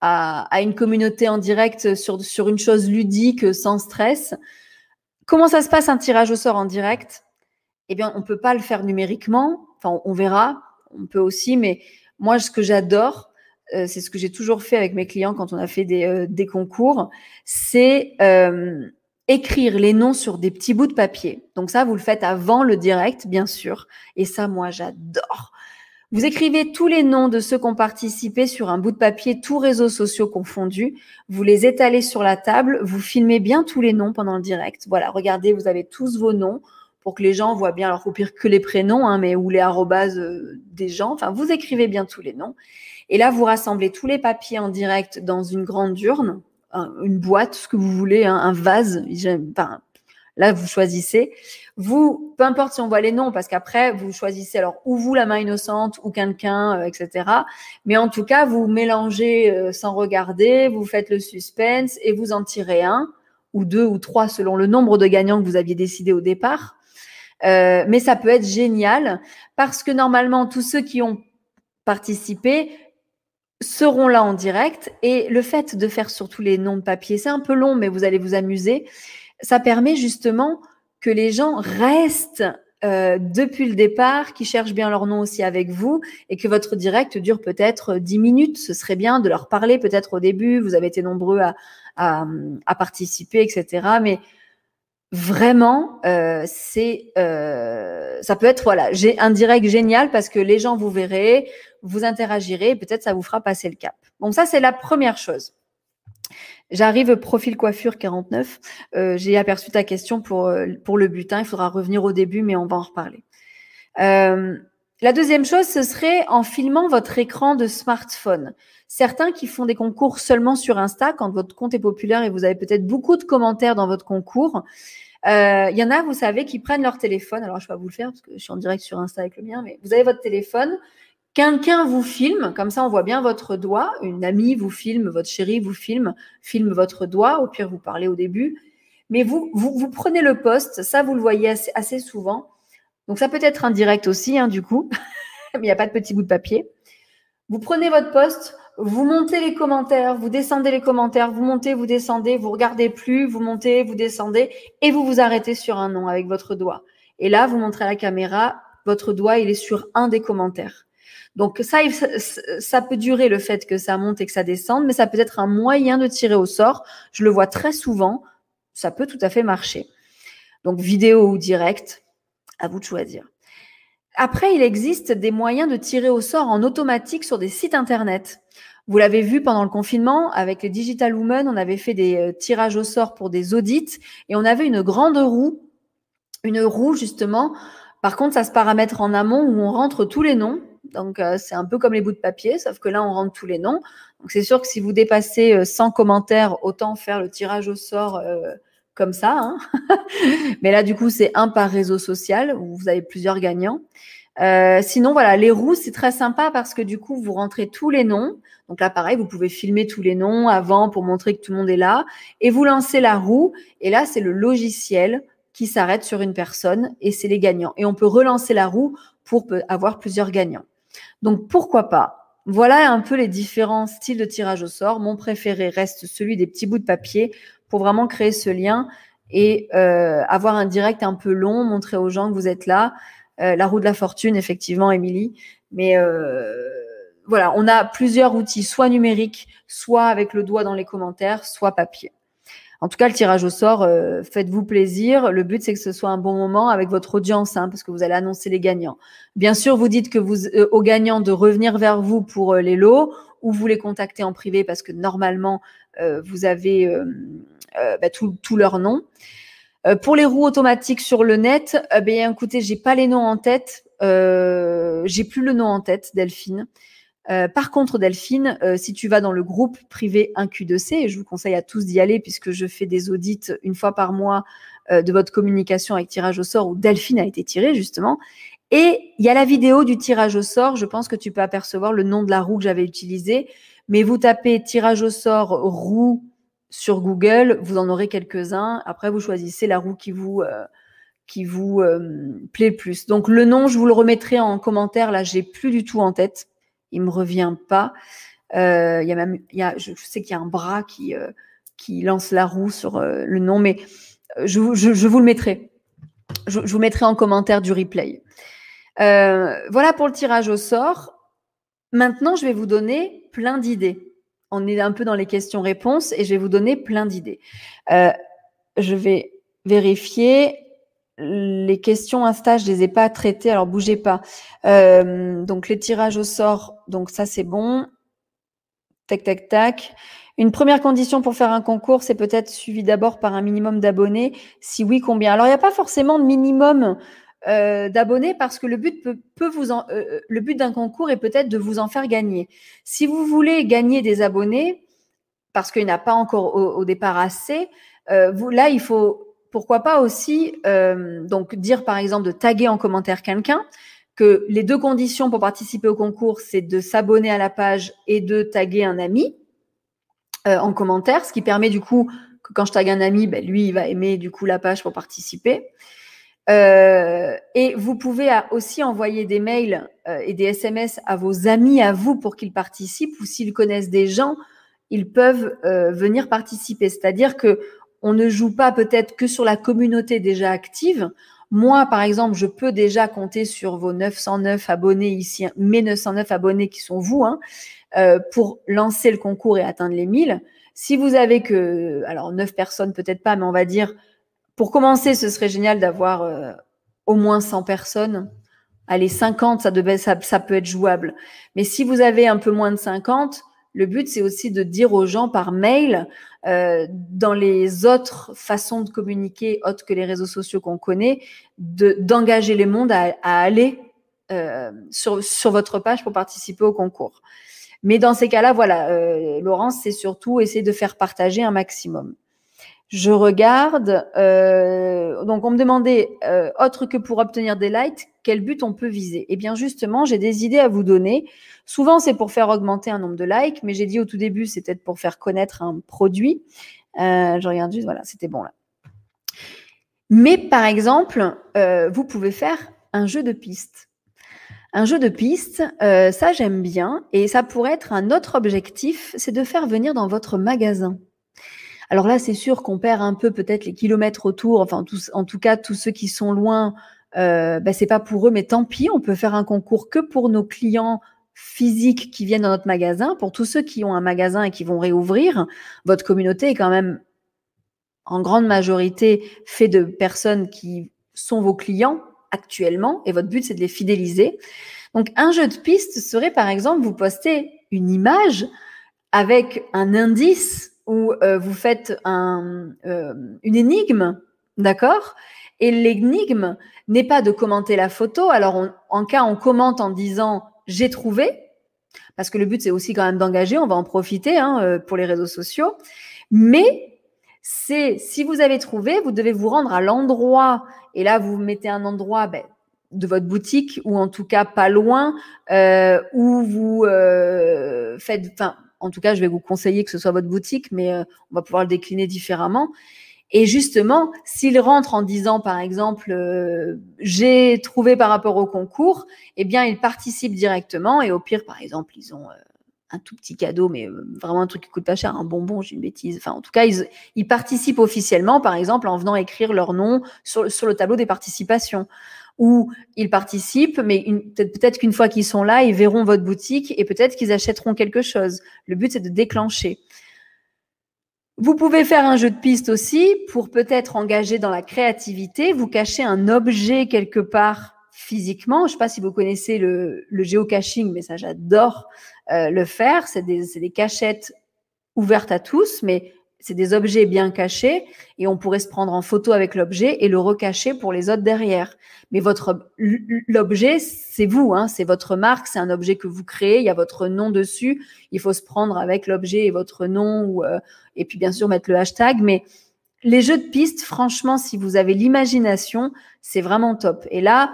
à, à, une communauté en direct sur, sur une chose ludique sans stress. Comment ça se passe un tirage au sort en direct? Eh bien, on peut pas le faire numériquement, enfin on verra, on peut aussi, mais moi ce que j'adore, c'est ce que j'ai toujours fait avec mes clients quand on a fait des, des concours, c'est écrire les noms sur des petits bouts de papier. Donc ça, vous le faites avant le direct, bien sûr. Et ça, moi, j'adore. Vous écrivez tous les noms de ceux qui ont participé sur un bout de papier, tous réseaux sociaux confondus. Vous les étalez sur la table. Vous filmez bien tous les noms pendant le direct. Voilà, regardez, vous avez tous vos noms pour que les gens voient bien, alors au pire que les prénoms, hein, mais ou les arrobases euh, des gens. Enfin, vous écrivez bien tous les noms. Et là, vous rassemblez tous les papiers en direct dans une grande urne une boîte, ce que vous voulez, un vase. Là, vous choisissez. Vous, peu importe si on voit les noms, parce qu'après, vous choisissez alors ou vous, la main innocente, ou quelqu'un, euh, etc. Mais en tout cas, vous mélangez euh, sans regarder, vous faites le suspense et vous en tirez un ou deux ou trois selon le nombre de gagnants que vous aviez décidé au départ. Euh, mais ça peut être génial parce que normalement, tous ceux qui ont participé seront là en direct et le fait de faire surtout les noms de papier, c'est un peu long, mais vous allez vous amuser. Ça permet justement que les gens restent euh, depuis le départ, qui cherchent bien leur nom aussi avec vous et que votre direct dure peut-être 10 minutes. Ce serait bien de leur parler peut-être au début. Vous avez été nombreux à, à, à participer, etc. Mais vraiment, euh, c'est, euh, ça peut être voilà, j'ai un direct génial parce que les gens vous verrez, vous interagirez, peut-être ça vous fera passer le cap. Donc ça c'est la première chose. J'arrive profil coiffure 49. Euh, j'ai aperçu ta question pour, euh, pour le butin. Il faudra revenir au début, mais on va en reparler. Euh, la deuxième chose, ce serait en filmant votre écran de smartphone. Certains qui font des concours seulement sur Insta, quand votre compte est populaire et vous avez peut-être beaucoup de commentaires dans votre concours. Il y en a, vous savez, qui prennent leur téléphone. Alors, je vais pas vous le faire parce que je suis en direct sur Insta avec le mien, mais vous avez votre téléphone, Quelqu'un vous filme, comme ça on voit bien votre doigt. Une amie vous filme, votre chérie vous filme, filme votre doigt. Au pire, vous parlez au début. Mais vous, vous, prenez le poste, ça vous le voyez assez, souvent. Donc ça peut être un direct aussi, hein, du coup. Mais il n'y a pas de petit bout de papier. Vous prenez votre poste, vous montez les commentaires, vous descendez les commentaires, vous montez, vous descendez, vous regardez plus, vous montez, vous descendez, et vous vous arrêtez sur un nom avec votre doigt. Et là, vous montrez à la caméra, votre doigt, il est sur un des commentaires. Donc ça, ça peut durer le fait que ça monte et que ça descende, mais ça peut être un moyen de tirer au sort. Je le vois très souvent. Ça peut tout à fait marcher. Donc vidéo ou direct, à vous de choisir. Après, il existe des moyens de tirer au sort en automatique sur des sites internet. Vous l'avez vu pendant le confinement avec les Digital Women, on avait fait des euh, tirages au sort pour des audits et on avait une grande roue, une roue justement. Par contre, ça se paramètre en amont où on rentre tous les noms donc, euh, c'est un peu comme les bouts de papier, sauf que là, on rentre tous les noms. Donc, c'est sûr que si vous dépassez 100 euh, commentaires, autant faire le tirage au sort euh, comme ça. Hein. Mais là, du coup, c'est un par réseau social vous avez plusieurs gagnants. sinon, voilà, les roues, c'est très sympa parce que du coup, vous rentrez tous les noms. Donc là, pareil, vous pouvez filmer tous les noms avant pour montrer que tout le monde est là. Et vous lancez la roue. Et là, c'est le logiciel qui s'arrête sur une personne et c'est les gagnants. Et on peut relancer la roue pour avoir plusieurs gagnants. Donc pourquoi pas? Voilà un peu les différents styles de tirage au sort. Mon préféré reste celui des petits bouts de papier pour vraiment créer ce lien et euh, avoir un direct un peu long, montrer aux gens que vous êtes là. Euh, la roue de la fortune, effectivement, Émilie. Mais euh, voilà, on a plusieurs outils, soit numériques, soit avec le doigt dans les commentaires, soit papier. En tout cas, le tirage au sort, faites-vous plaisir. Le but, c'est que ce soit un bon moment avec votre audience, hein, parce que vous allez annoncer les gagnants. Bien sûr, vous dites que vous, aux gagnants de revenir vers vous pour les lots, ou vous les contactez en privé parce que normalement, vous avez bah, tout, tout, leur nom. pour les roues automatiques sur le net, eh bien, écoutez, j'ai pas les noms en tête. j'ai plus le nom en tête, Delphine. Euh, par contre, Delphine, euh, si tu vas dans le groupe privé 1Q2C, et je vous conseille à tous d'y aller puisque je fais des audits une fois par mois euh, de votre communication avec tirage au sort où Delphine a été tirée justement. Et il y a la vidéo du tirage au sort. Je pense que tu peux apercevoir le nom de la roue que j'avais utilisée. Mais vous tapez tirage au sort roue sur Google, vous en aurez quelques-uns. Après, vous choisissez la roue qui vous qui vous plaît le plus. Donc le nom, je vous le remettrai en commentaire. Là, j'ai plus du tout en tête il me revient pas. Euh, il y a même, y a, je sais qu'il y a un bras qui, euh, qui lance la roue sur euh, le nom, mais je, je, je, vous le mettrai. Je, je, vous mettrai en commentaire du replay. voilà pour le tirage au sort. Maintenant, je vais vous donner plein d'idées. On est un peu dans les questions-réponses et je vais vous donner plein d'idées. je vais vérifier les questions Insta, je les ai pas traitées, alors bougez pas. Euh, donc les tirages au sort, donc ça c'est bon. Tac, tac, tac. Une première condition pour faire un concours, c'est peut-être suivi d'abord par un minimum d'abonnés. Si oui, combien? Alors il n'y a pas forcément de minimum euh, d'abonnés parce que le but peut, vous en, euh, le but d'un concours est peut-être de vous en faire gagner. Si vous voulez gagner des abonnés, parce qu'il n'y en a pas encore au, départ assez, vous, là il faut pourquoi pas aussi euh, donc dire par exemple de taguer en commentaire quelqu'un que les deux conditions pour participer au concours, c'est de s'abonner à la page et de taguer un ami euh, en commentaire, ce qui permet du coup que quand je tag un ami, ben, lui, il va aimer du coup la page pour participer. Euh, et vous pouvez aussi envoyer des mails euh, et des SMS à vos amis, à vous, pour qu'ils participent, ou s'ils connaissent des gens, ils peuvent euh, venir participer. C'est-à-dire que on ne joue pas peut-être que sur la communauté déjà active. Moi, par exemple, je peux déjà compter sur vos 909 abonnés ici, mes 909 abonnés qui sont vous, hein, pour lancer le concours et atteindre les 1000. Si vous avez que, alors 9 personnes peut-être pas, mais on va dire pour commencer, ce serait génial d'avoir euh, au moins 100 personnes. Allez, 50, ça, devait, ça, peut être jouable. Mais si vous avez un peu moins de 50, le but, c'est aussi de dire aux gens par mail, euh, dans les autres façons de communiquer, autres que les réseaux sociaux qu'on connaît, d'engager les mondes à, aller euh, sur, sur votre page pour participer au concours. Mais dans ces cas-là, voilà, Laurence, c'est surtout essayer de faire partager un maximum. Je regarde. Euh, donc, on me demandait, euh, autre que pour obtenir des likes, quel but on peut viser? Eh bien, justement, j'ai des idées à vous donner. Souvent, c'est pour faire augmenter un nombre de likes, mais j'ai dit au tout début, peut-être pour faire connaître un produit. Euh, je regarde juste, voilà, c'était bon là. Mais par exemple, euh, vous pouvez faire un jeu de pistes. Un jeu de pistes, euh, ça j'aime bien, et ça pourrait être un autre objectif, c'est de faire venir dans votre magasin. Alors là, c'est sûr qu'on perd un peu peut-être les kilomètres autour. Enfin, en tout cas, tous ceux qui sont loin, euh, ben, c'est pas pour eux, mais tant pis. On peut faire un concours que pour nos clients physiques qui viennent dans notre magasin. Pour tous ceux qui ont un magasin et qui vont réouvrir, votre communauté est quand même en grande majorité fait de personnes qui sont vos clients actuellement et votre but c'est de les fidéliser. Donc un jeu de piste serait par exemple vous postez une image avec un indice où euh, vous faites un, euh, une énigme, d'accord? Et l'énigme n'est pas de commenter la photo. Alors, en cas, on commente en disant j'ai trouvé, parce que le but c'est aussi quand même d'engager. On va en profiter hein, euh, pour les réseaux sociaux, mais c'est si vous avez trouvé, vous devez vous rendre à l'endroit et là vous mettez un endroit ben, de votre boutique ou en tout cas pas loin euh, où vous euh, faites, enfin en tout cas, je vais vous conseiller que ce soit votre boutique, mais euh, on va pouvoir le décliner différemment. Et justement, s'ils rentrent en disant, par exemple, euh, j'ai trouvé par rapport au concours, eh bien, ils participent directement. Et au pire, par exemple, ils ont euh, un tout petit cadeau, mais vraiment un truc qui coûte pas cher, un bonbon, j'ai une bêtise. En tout cas, ils, participent officiellement, par exemple, en venant écrire leur nom sur le tableau des participations où ils participent, mais peut-être qu'une fois qu'ils sont là, ils verront votre boutique et peut-être qu'ils achèteront quelque chose. Le but, c'est de déclencher. Vous pouvez faire un jeu de piste aussi pour peut-être engager dans la créativité, vous cacher un objet quelque part physiquement. Je ne sais pas si vous connaissez le, le géocaching, mais ça j'adore euh, le faire. C'est des, des cachettes ouvertes à tous, mais c'est des objets bien cachés et on pourrait se prendre en photo avec l'objet et le recacher pour les autres derrière. Mais votre l'objet, c'est vous, hein, c'est votre marque, c'est un objet que vous créez, il y a votre nom dessus. Il faut se prendre avec l'objet et votre nom euh, et puis bien sûr mettre le hashtag. Mais les jeux de pistes, franchement, si vous avez l'imagination, c'est vraiment top. Et là,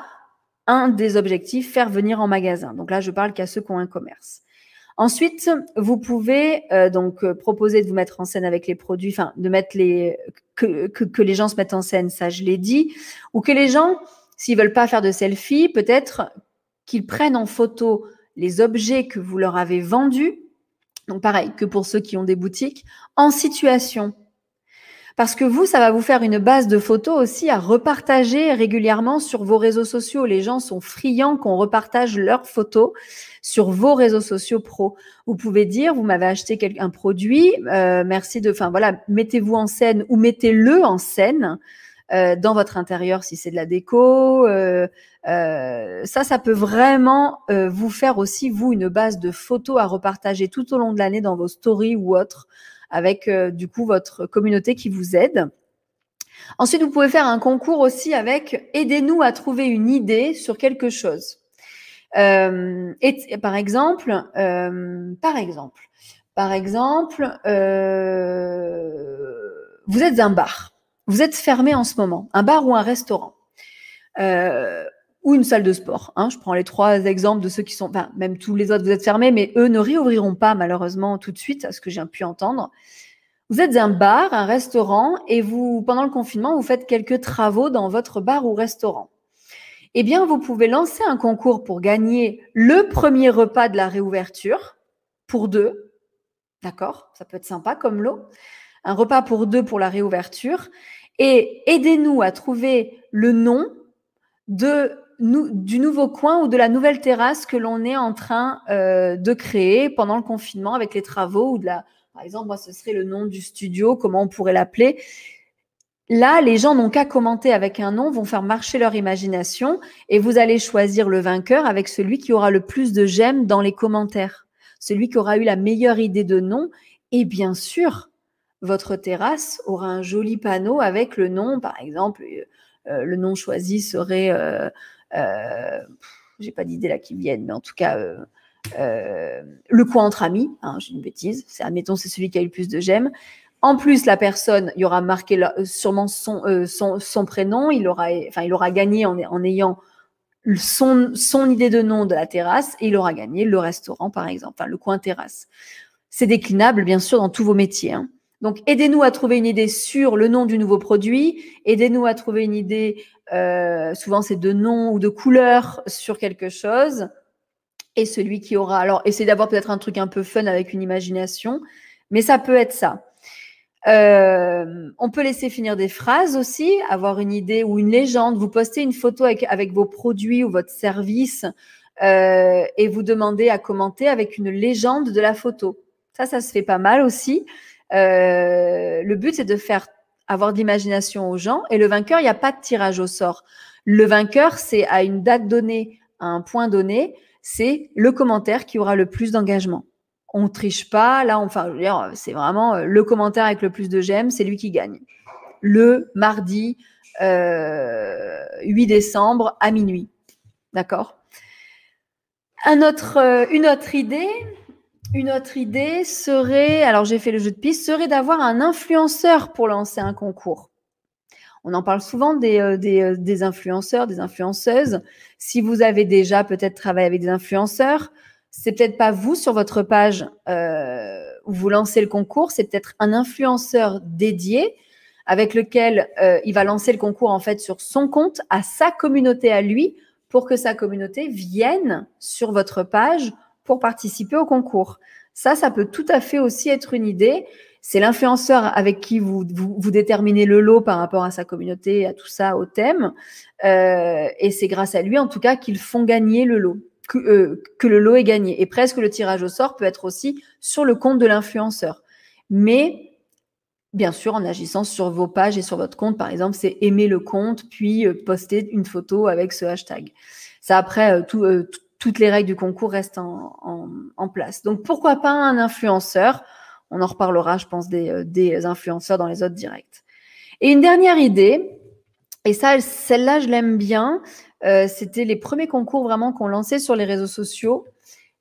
un des objectifs, faire venir en magasin. Donc là, je parle qu'à ceux qui ont un commerce. Ensuite, vous pouvez euh, donc euh, proposer de vous mettre en scène avec les produits, enfin de mettre les que, que, les gens se mettent en scène, ça je l'ai dit, ou que les gens, s'ils veulent pas faire de selfie, peut-être qu'ils prennent en photo les objets que vous leur avez vendus, donc pareil que pour ceux qui ont des boutiques, en situation. Parce que vous, ça va vous faire une base de photos aussi à repartager régulièrement sur vos réseaux sociaux. Les gens sont friands qu'on repartage leurs photos sur vos réseaux sociaux pro. Vous pouvez dire, vous m'avez acheté un produit, euh, merci de, enfin voilà, mettez-vous en scène ou mettez-le en scène euh, dans votre intérieur si c'est de la déco. Euh, euh ça, ça peut vraiment euh, vous faire aussi, vous, une base de photos à repartager tout au long de l'année dans vos stories ou autres avec euh, du coup votre communauté qui vous aide. Ensuite, vous pouvez faire un concours aussi avec aidez-nous à trouver une idée sur quelque chose. Euh, et, par exemple, euh, par exemple, par exemple, euh, vous êtes un bar, vous êtes fermé en ce moment, un bar ou un restaurant. Ou une salle de sport. Hein. Je prends les trois exemples de ceux qui sont, enfin, même tous les autres, vous êtes fermés, mais eux ne réouvriront pas malheureusement tout de suite, à ce que j'ai pu entendre. Vous êtes un bar, un restaurant, et vous, pendant le confinement, vous faites quelques travaux dans votre bar ou restaurant. Eh bien, vous pouvez lancer un concours pour gagner le premier repas de la réouverture pour deux. D'accord? Ça peut être sympa comme lot. Un repas pour deux pour la réouverture. Et aidez-nous à trouver le nom de, du nouveau coin ou de la nouvelle terrasse que l'on est en train euh, de créer pendant le confinement avec les travaux ou de la, par exemple, moi, ce serait le nom du studio, comment on pourrait l'appeler. Là, les gens n'ont qu'à commenter avec un nom, vont faire marcher leur imagination et vous allez choisir le vainqueur avec celui qui aura le plus de j'aime dans les commentaires, celui qui aura eu la meilleure idée de nom. Et bien sûr, votre terrasse aura un joli panneau avec le nom, par exemple, euh, le nom choisi serait, euh, euh, j'ai pas d'idée là qui vienne, mais en tout cas, euh, euh, le coin entre amis, hein, j'ai une bêtise, c'est admettons c'est celui qui a eu le plus de j'aime. En plus, la personne, il y aura marqué euh, sûrement son, euh, son, son, prénom, il aura, enfin, il aura gagné en, en ayant son, son idée de nom de la terrasse et il aura gagné le restaurant, par exemple, enfin, le coin terrasse. C'est déclinable, bien sûr, dans tous vos métiers. Hein. Donc, aidez-nous à trouver une idée sur le nom du nouveau produit, aidez-nous à trouver une idée, euh, souvent c'est de nom ou de couleur sur quelque chose et celui qui aura. Alors, essayez d'avoir peut-être un truc un peu fun avec une imagination, mais ça peut être ça. Euh, on peut laisser finir des phrases aussi, avoir une idée ou une légende. Vous postez une photo avec, vos produits ou votre service euh, et vous demandez à commenter avec une légende de la photo. Ça, ça se fait pas mal aussi. Le but, c'est de faire avoir de l'imagination aux gens. Et le vainqueur, il n'y a pas de tirage au sort. Le vainqueur, c'est à une date donnée, à un point donné, c'est le commentaire qui aura le plus d'engagement. On triche pas, là, enfin, c'est vraiment euh, le commentaire avec le plus de j'aime, c'est lui qui gagne. Le mardi euh, 8 décembre à minuit. D'accord? Euh, Une autre idée, une autre idée serait, alors j'ai fait le jeu de piste, serait d'avoir un influenceur pour lancer un concours. On en parle souvent des, euh, des, influenceurs, des influenceuses. Si vous avez déjà peut-être travaillé avec des influenceurs, c'est peut-être pas vous sur votre page euh, où vous lancez le concours, c'est peut-être un influenceur dédié avec lequel euh, il va lancer le concours en fait sur son compte, à sa communauté à lui, pour que sa communauté vienne sur votre page pour participer au concours. Ça, ça peut tout à fait aussi être une idée. C'est l'influenceur avec qui vous, vous, déterminez le lot par rapport à sa communauté, à tout ça, au thème. Euh, et c'est grâce à lui, en tout cas, qu'ils font gagner le lot, que, euh, que le lot est gagné. Et presque le tirage au sort peut être aussi sur le compte de l'influenceur. Mais bien sûr, en agissant sur vos pages et sur votre compte, par exemple, c'est aimer le compte, puis euh, poster une photo avec ce hashtag. Ça, après, tout, toutes les règles du concours restent en, place. Donc, pourquoi pas un influenceur? On en reparlera, je pense, des, euh, des influenceurs dans les autres directs. Et une dernière idée, et ça, celle-là, je l'aime bien. Euh, C'était les premiers concours vraiment qu'on lançait sur les réseaux sociaux.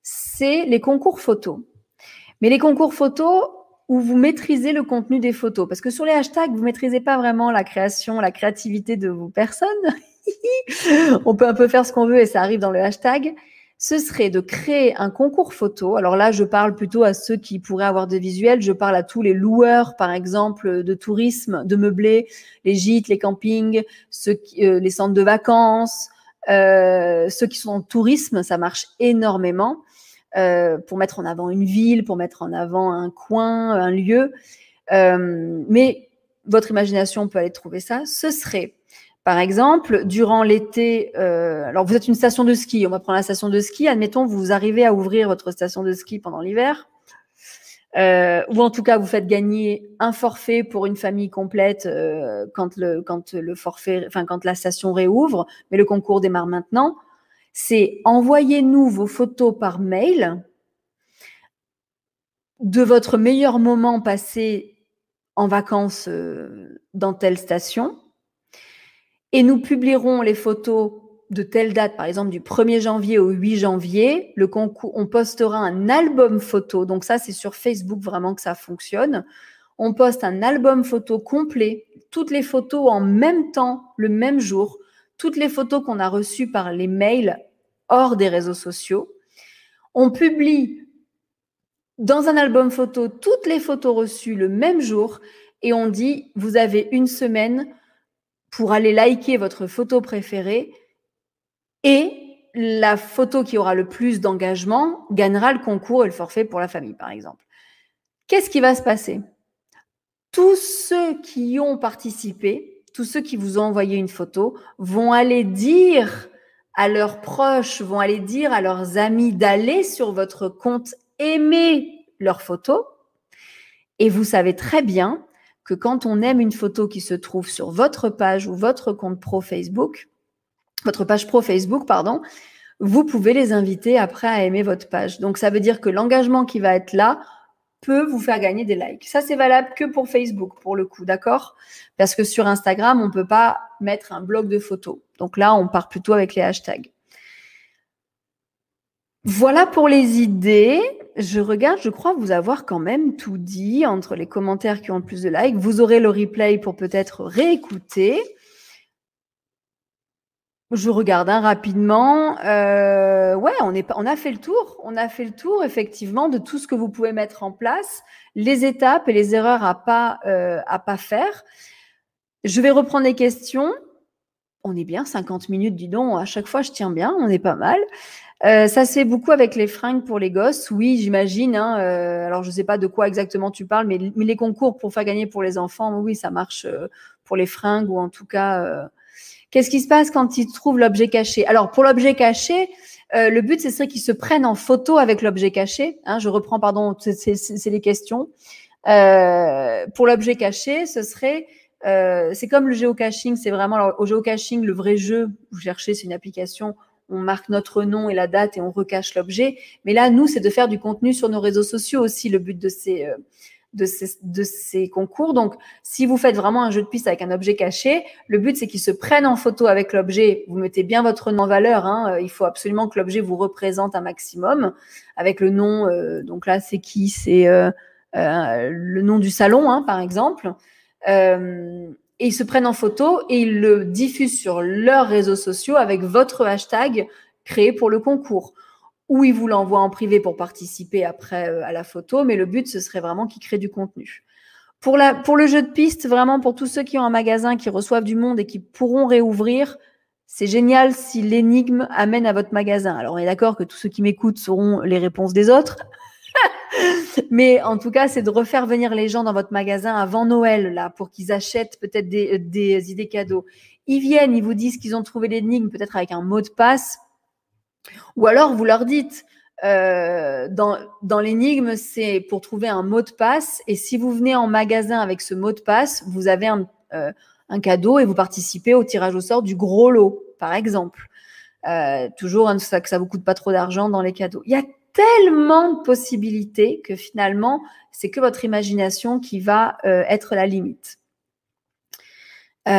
C'est les concours photos. Mais les concours photos où vous maîtrisez le contenu des photos. Parce que sur les hashtags, vous maîtrisez pas vraiment la création, la créativité de vos personnes. On peut un peu faire ce qu'on veut et ça arrive dans le hashtag ce serait de créer un concours photo. Alors là, je parle plutôt à ceux qui pourraient avoir des visuels. Je parle à tous les loueurs, par exemple, de tourisme, de meublés, les gîtes, les campings, ceux qui, euh, les centres de vacances, euh, ceux qui sont en tourisme, ça marche énormément euh, pour mettre en avant une ville, pour mettre en avant un coin, un lieu. Euh, mais votre imagination peut aller trouver ça. Ce serait par exemple, durant l'été, euh, alors vous êtes une station de ski, on va prendre la station de ski, admettons, vous arrivez à ouvrir votre station de ski pendant l'hiver, euh, ou en tout cas vous faites gagner un forfait pour une famille complète euh, quand le quand le forfait, enfin quand la station réouvre, mais le concours démarre maintenant. C'est envoyez-nous vos photos par mail de votre meilleur moment passé en vacances dans telle station et nous publierons les photos de telle date, par exemple du 1er janvier au 8 janvier. Le concours, on postera un album photo. Donc ça, c'est sur Facebook vraiment que ça fonctionne. On poste un album photo complet, toutes les photos en même temps, le même jour, toutes les photos qu'on a reçues par les mails hors des réseaux sociaux. On publie dans un album photo toutes les photos reçues le même jour et on dit vous avez une semaine pour aller liker votre photo préférée et la photo qui aura le plus d'engagement gagnera le concours et le forfait pour la famille, par exemple. Qu'est-ce qui va se passer? Tous ceux qui ont participé, tous ceux qui vous ont envoyé une photo, vont aller dire à leurs proches, vont aller dire à leurs amis d'aller sur votre compte aimer leurs photos. Et vous savez très bien que quand on aime une photo qui se trouve sur votre page ou votre compte pro Facebook, votre page pro Facebook, pardon, vous pouvez les inviter après à aimer votre page. Donc ça veut dire que l'engagement qui va être là peut vous faire gagner des likes. Ça, c'est valable que pour Facebook, pour le coup, d'accord? Parce que sur Instagram, on ne peut pas mettre un blog de photos. Donc là, on part plutôt avec les hashtags. Voilà pour les idées. Je regarde, je crois vous avoir quand même tout dit entre les commentaires qui ont le plus de likes. Vous aurez le replay pour peut-être réécouter. Je regarde hein, rapidement. Euh, ouais, on, on a fait le tour. On a fait le tour effectivement de tout ce que vous pouvez mettre en place, les étapes et les erreurs à pas euh, pas faire. Je vais reprendre les questions. On est bien, 50 minutes, dis donc. À chaque fois, je tiens bien. On est pas mal. Euh, ça c'est beaucoup avec les fringues pour les gosses, oui, j'imagine. Hein, euh, alors je ne sais pas de quoi exactement tu parles, mais, les concours pour faire gagner pour les enfants, oui, ça marche euh, pour les fringues ou en tout cas. Qu'est-ce qui se passe quand ils trouvent l'objet caché? Alors pour l'objet caché, le but ce serait qu'ils se prennent en photo avec l'objet caché. Hein, je reprends, pardon, c'est les questions. pour l'objet caché, ce serait c'est comme le géocaching, c'est vraiment alors, au géocaching le vrai jeu. Vous cherchez, c'est une application on marque notre nom et la date et on recache l'objet. Mais là, nous, c'est de faire du contenu sur nos réseaux sociaux aussi, le but de ces, euh, de ces, concours. Donc, si vous faites vraiment un jeu de piste avec un objet caché, le but, c'est qu'ils se prennent en photo avec l'objet. Vous mettez bien votre nom en valeur. Hein. Il faut absolument que l'objet vous représente un maximum avec le nom. Euh, donc là, c'est qui? C'est euh, le nom du salon, hein, par exemple et ils se prennent en photo et ils le diffusent sur leurs réseaux sociaux avec votre hashtag créé pour le concours. Ou ils vous l'envoient en privé pour participer après euh, à la photo, mais le but, ce serait vraiment qu'ils créent du contenu. Pour, le jeu de piste, vraiment pour tous ceux qui ont un magasin, qui reçoivent du monde et qui pourront réouvrir, c'est génial si l'énigme amène à votre magasin. Alors on est d'accord que tous ceux qui m'écoutent sauront les réponses des autres, Mais en tout cas, c'est de refaire venir les gens dans votre magasin avant Noël, là, pour qu'ils achètent peut-être des, des, idées cadeaux. Ils viennent, ils vous disent qu'ils ont trouvé l'énigme, peut-être avec un mot de passe. Ou alors, vous leur dites, euh, dans, l'énigme, c'est pour trouver un mot de passe. Et si vous venez en magasin avec ce mot de passe, vous avez un, euh, cadeau et vous participez au tirage au sort du gros lot, par exemple. Euh, toujours hein, ça, que ça vous coûte pas trop d'argent dans les cadeaux. Tellement de possibilités que finalement, c'est que votre imagination qui va euh, être la limite. Euh,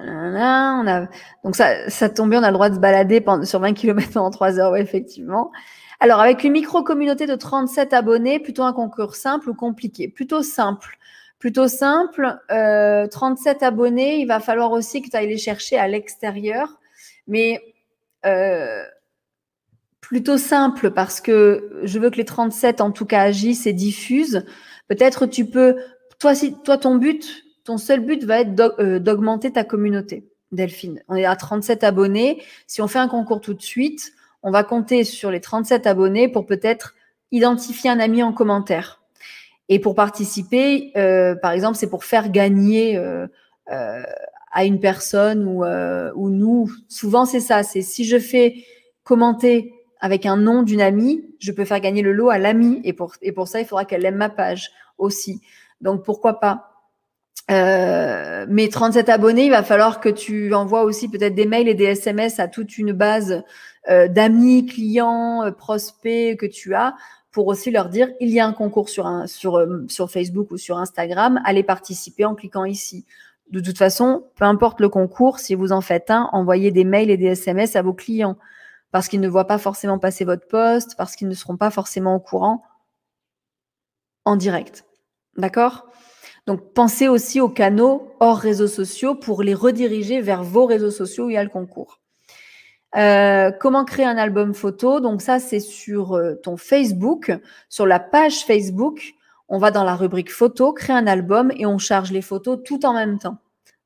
on a, donc ça, ça tombe bien, on a le droit de se balader sur 20 km pendant 3 heures, ouais, effectivement. Alors, avec une micro-communauté de 37 abonnés, plutôt un concours simple ou compliqué? Plutôt simple. Plutôt simple. Euh, 37 abonnés, il va falloir aussi que tu ailles les chercher à l'extérieur. Mais euh, plutôt simple parce que je veux que les 37 en tout cas agissent et diffusent. Peut-être tu peux, toi, si, toi, ton but, ton seul but va être euh, d'augmenter ta communauté. Delphine, on est à 37 abonnés. Si on fait un concours tout de suite, on va compter sur les 37 abonnés pour peut-être identifier un ami en commentaire. Et pour participer, euh, par exemple, c'est pour faire gagner euh, à une personne ou, ou nous. Souvent, c'est ça. C'est si je fais commenter avec un nom d'une amie, je peux faire gagner le lot à l'amie. Et pour, et pour ça, il faudra qu'elle aime ma page aussi. Donc, pourquoi pas? Euh, mes 37 abonnés, il va falloir que tu envoies aussi peut-être des mails et des SMS à toute une base euh, d'amis, clients, euh, prospects que tu as pour aussi leur dire il y a un concours sur, un, sur, euh, sur Facebook ou sur Instagram, allez participer en cliquant ici. De toute façon, peu importe le concours, si vous en faites un, envoyez des mails et des SMS à vos clients parce qu'ils ne voient pas forcément passer votre poste, parce qu'ils ne seront pas forcément au courant en direct. D'accord? Donc pensez aussi aux canaux hors réseaux sociaux pour les rediriger vers vos réseaux sociaux où il y a le concours. Euh, comment créer un album photo? Donc ça, c'est sur euh, ton Facebook, sur la page Facebook. On va dans la rubrique photo, créer un album et on charge les photos tout en même temps.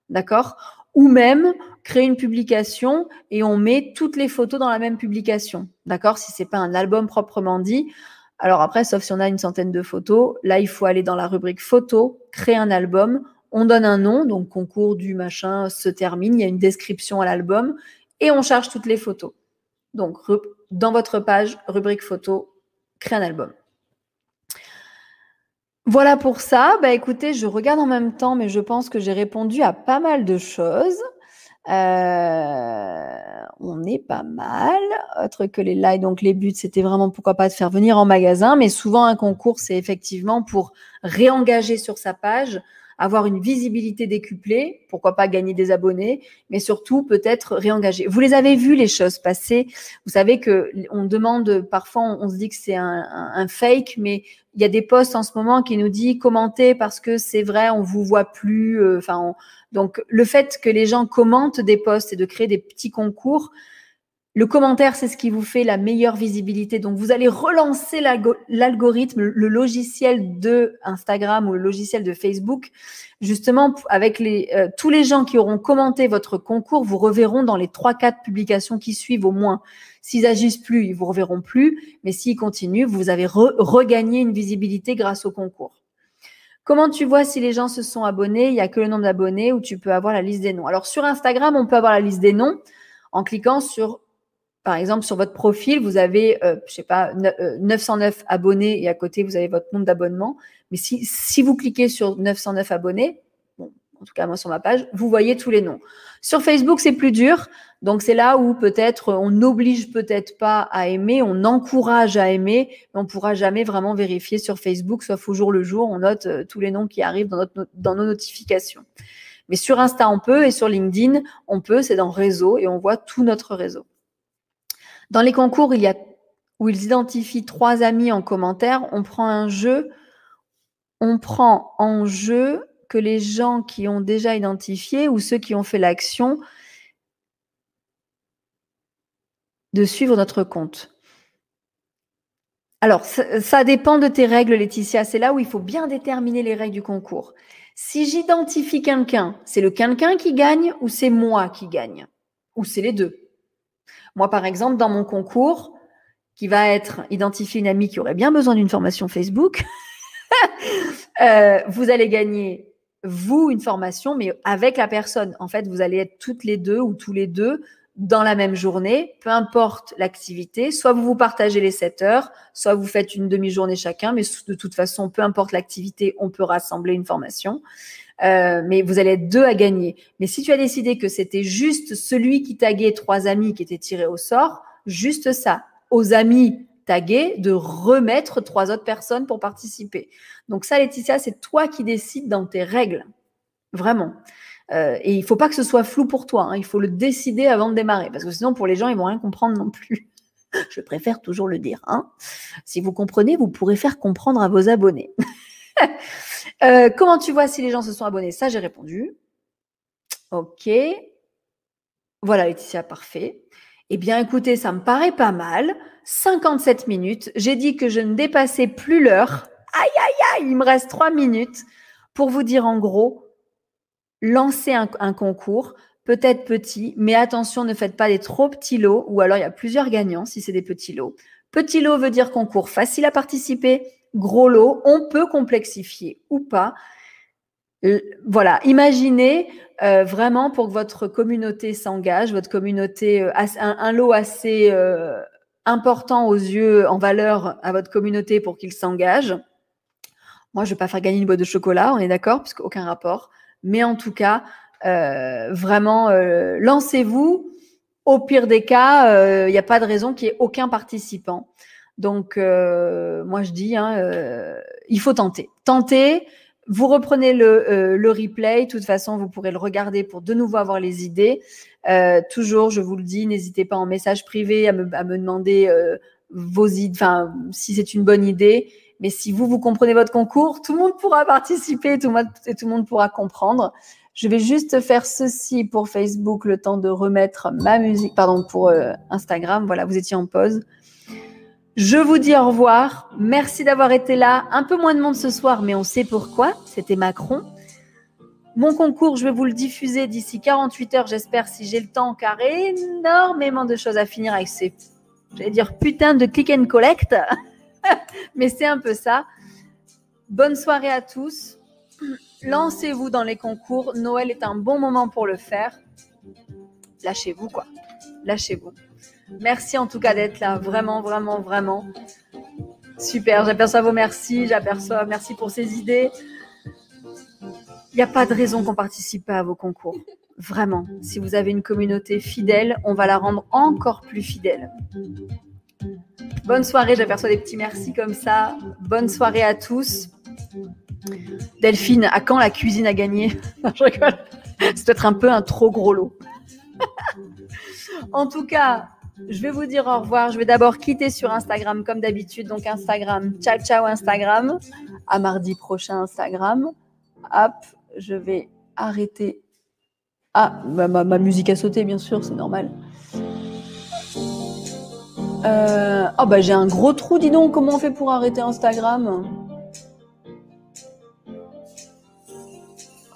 D'accord? Ou même créer une publication et on met toutes les photos dans la même publication. D'accord? Si c'est pas un album proprement dit. Alors après, sauf si on a une centaine de photos, là, il faut aller dans la rubrique photo, créer un album. On donne un nom, donc concours du machin se termine. Il y a une description à l'album et on charge toutes les photos. Donc, dans votre page, rubrique photo, créer un album. Voilà pour ça. Bah écoutez, je regarde en même temps, mais je pense que j'ai répondu à pas mal de choses. Euh, on est pas mal. Autre que les likes, donc les buts, c'était vraiment pourquoi pas de faire venir en magasin, mais souvent un concours, c'est effectivement pour réengager sur sa page, avoir une visibilité décuplée, pourquoi pas gagner des abonnés, mais surtout peut-être réengager. Vous les avez vus les choses passer. Vous savez que on demande parfois, on, se dit que c'est un, fake, mais il y a des posts en ce moment qui nous dit commentez parce que c'est vrai, on vous voit plus. Euh, enfin, donc le fait que les gens commentent des posts et de créer des petits concours, le commentaire, c'est ce qui vous fait la meilleure visibilité. Donc, vous allez relancer l'algorithme, le logiciel de Instagram ou le logiciel de Facebook. Justement, avec les, euh, tous les gens qui auront commenté votre concours, vous reverront dans les trois, quatre publications qui suivent au moins. S'ils agissent plus, ils vous reverront plus. Mais s'ils continuent, vous avez regagné une visibilité grâce au concours. Comment tu vois si les gens se sont abonnés? Il n'y a que le nombre d'abonnés ou tu peux avoir la liste des noms? Alors, sur Instagram, on peut avoir la liste des noms en cliquant sur par exemple, sur votre profil, vous avez, euh, je sais pas, 909 euh, abonnés et à côté, vous avez votre nombre d'abonnements. Mais si, si vous cliquez sur 909 abonnés, bon, en tout cas, moi, sur ma page, vous voyez tous les noms. Sur Facebook, c'est plus dur. Donc, c'est là où peut-être on n'oblige peut-être pas à aimer, on encourage à aimer, mais on pourra jamais vraiment vérifier sur Facebook, sauf au jour le jour, on note euh, tous les noms qui arrivent dans, notre, dans nos notifications. Mais sur Insta, on peut, et sur LinkedIn, on peut, c'est dans réseau, et on voit tout notre réseau. Dans les concours, il y a où ils identifient trois amis en commentaire, on prend un jeu, on prend en jeu que les gens qui ont déjà identifié ou ceux qui ont fait l'action de suivre notre compte. Alors, ça, dépend de tes règles, Laetitia. C'est là où il faut bien déterminer les règles du concours. Si j'identifie quelqu'un, c'est le quelqu'un qui gagne ou c'est moi qui gagne? Ou c'est les deux? Moi, par exemple, dans mon concours, qui va être identifier une amie qui aurait bien besoin d'une formation Facebook, euh, vous allez gagner, vous, une formation, mais avec la personne. En fait, vous allez être toutes les deux ou tous les deux dans la même journée, peu importe l'activité, soit vous vous partagez les 7 heures, soit vous faites une demi-journée chacun, mais de toute façon, peu importe l'activité, on peut rassembler une formation. Euh, mais vous allez être deux à gagner. Mais si tu as décidé que c'était juste celui qui taguait trois amis qui étaient tirés au sort, juste ça, aux amis tagués, de remettre trois autres personnes pour participer. Donc ça, Laetitia, c'est toi qui décides dans tes règles. Vraiment. Euh, et il faut pas que ce soit flou pour toi. Hein. Il faut le décider avant de démarrer. Parce que sinon, pour les gens, ils vont rien comprendre non plus. Je préfère toujours le dire. Hein. Si vous comprenez, vous pourrez faire comprendre à vos abonnés. Euh, comment tu vois si les gens se sont abonnés? Ça, j'ai répondu. Ok. Voilà, Laetitia, parfait. Eh bien, écoutez, ça me paraît pas mal. 57 minutes. J'ai dit que je ne dépassais plus l'heure. Aïe, aïe, aïe, il me reste 3 minutes pour vous dire en gros, lancez un, un concours, peut-être petit, mais attention, ne faites pas des trop petits lots, ou alors il y a plusieurs gagnants si c'est des petits lots. Petit lot veut dire concours facile à participer, gros lot, on peut complexifier ou pas. Euh, voilà, imaginez euh, vraiment pour que votre communauté s'engage, votre communauté, euh, un, lot assez important aux yeux, en valeur à votre communauté pour qu'il s'engage. Moi, je ne vais pas faire gagner une boîte de chocolat, on est d'accord, parce qu'aucun rapport. Mais en tout cas, vraiment, lancez-vous. Au pire des cas, il n'y a pas de raison qu'il n'y ait aucun participant. Donc, euh, moi, je dis, hein, euh, il faut tenter. Tenter, vous reprenez le, euh, le, replay. De toute façon, vous pourrez le regarder pour de nouveau avoir les idées. toujours, je vous le dis, n'hésitez pas en message privé à me, demander vos idées, enfin, si c'est une bonne idée. Mais si vous, vous comprenez votre concours, tout le monde pourra participer, et tout le monde pourra comprendre. Je vais juste faire ceci pour Facebook, le temps de remettre ma musique, pardon, pour Instagram. Voilà, vous étiez en pause. Je vous dis au revoir. Merci d'avoir été là. Un peu moins de monde ce soir, mais on sait pourquoi. C'était Macron. Mon concours, je vais vous le diffuser d'ici 48 heures, j'espère, si j'ai le temps, car énormément de choses à finir avec ces, j'allais dire, putain de click and collect. mais c'est un peu ça. Bonne soirée à tous. Lancez-vous dans les concours. Noël est un bon moment pour le faire. Lâchez-vous, quoi. Lâchez-vous. Merci en tout cas d'être là. Vraiment, vraiment, vraiment. Super. J'aperçois vos merci. J'aperçois merci pour ces idées. Il n'y a pas de raison qu'on participe pas à vos concours. Vraiment. Si vous avez une communauté fidèle, on va la rendre encore plus fidèle. Bonne soirée. J'aperçois des petits merci comme ça. Bonne soirée à tous. Delphine, à quand la cuisine a gagné? Je rigole. C'est peut-être un peu un trop gros lot. en tout cas, je vais vous dire au revoir. Je vais d'abord quitter sur Instagram comme d'habitude. Donc Instagram, ciao ciao Instagram. À mardi prochain Instagram. Hop, je vais arrêter. Ah, ma, musique a sauté bien sûr, c'est normal. Euh, oh bah j'ai un gros trou, dis donc. Comment on fait pour arrêter Instagram?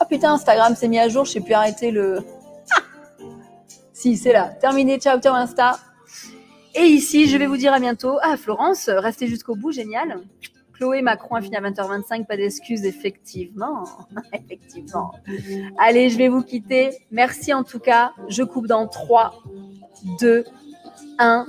Oh putain, Instagram s'est mis à jour. Je sais plus arrêter le. si, c'est là. Terminé. Ciao, ciao Insta. Et ici, je vais vous dire à bientôt. Ah, Florence, restez jusqu'au bout, génial. Chloé Macron a fini à 20h25, pas d'excuses, effectivement. effectivement. Allez, je vais vous quitter. Merci en tout cas. Je coupe dans 3, 2, 1.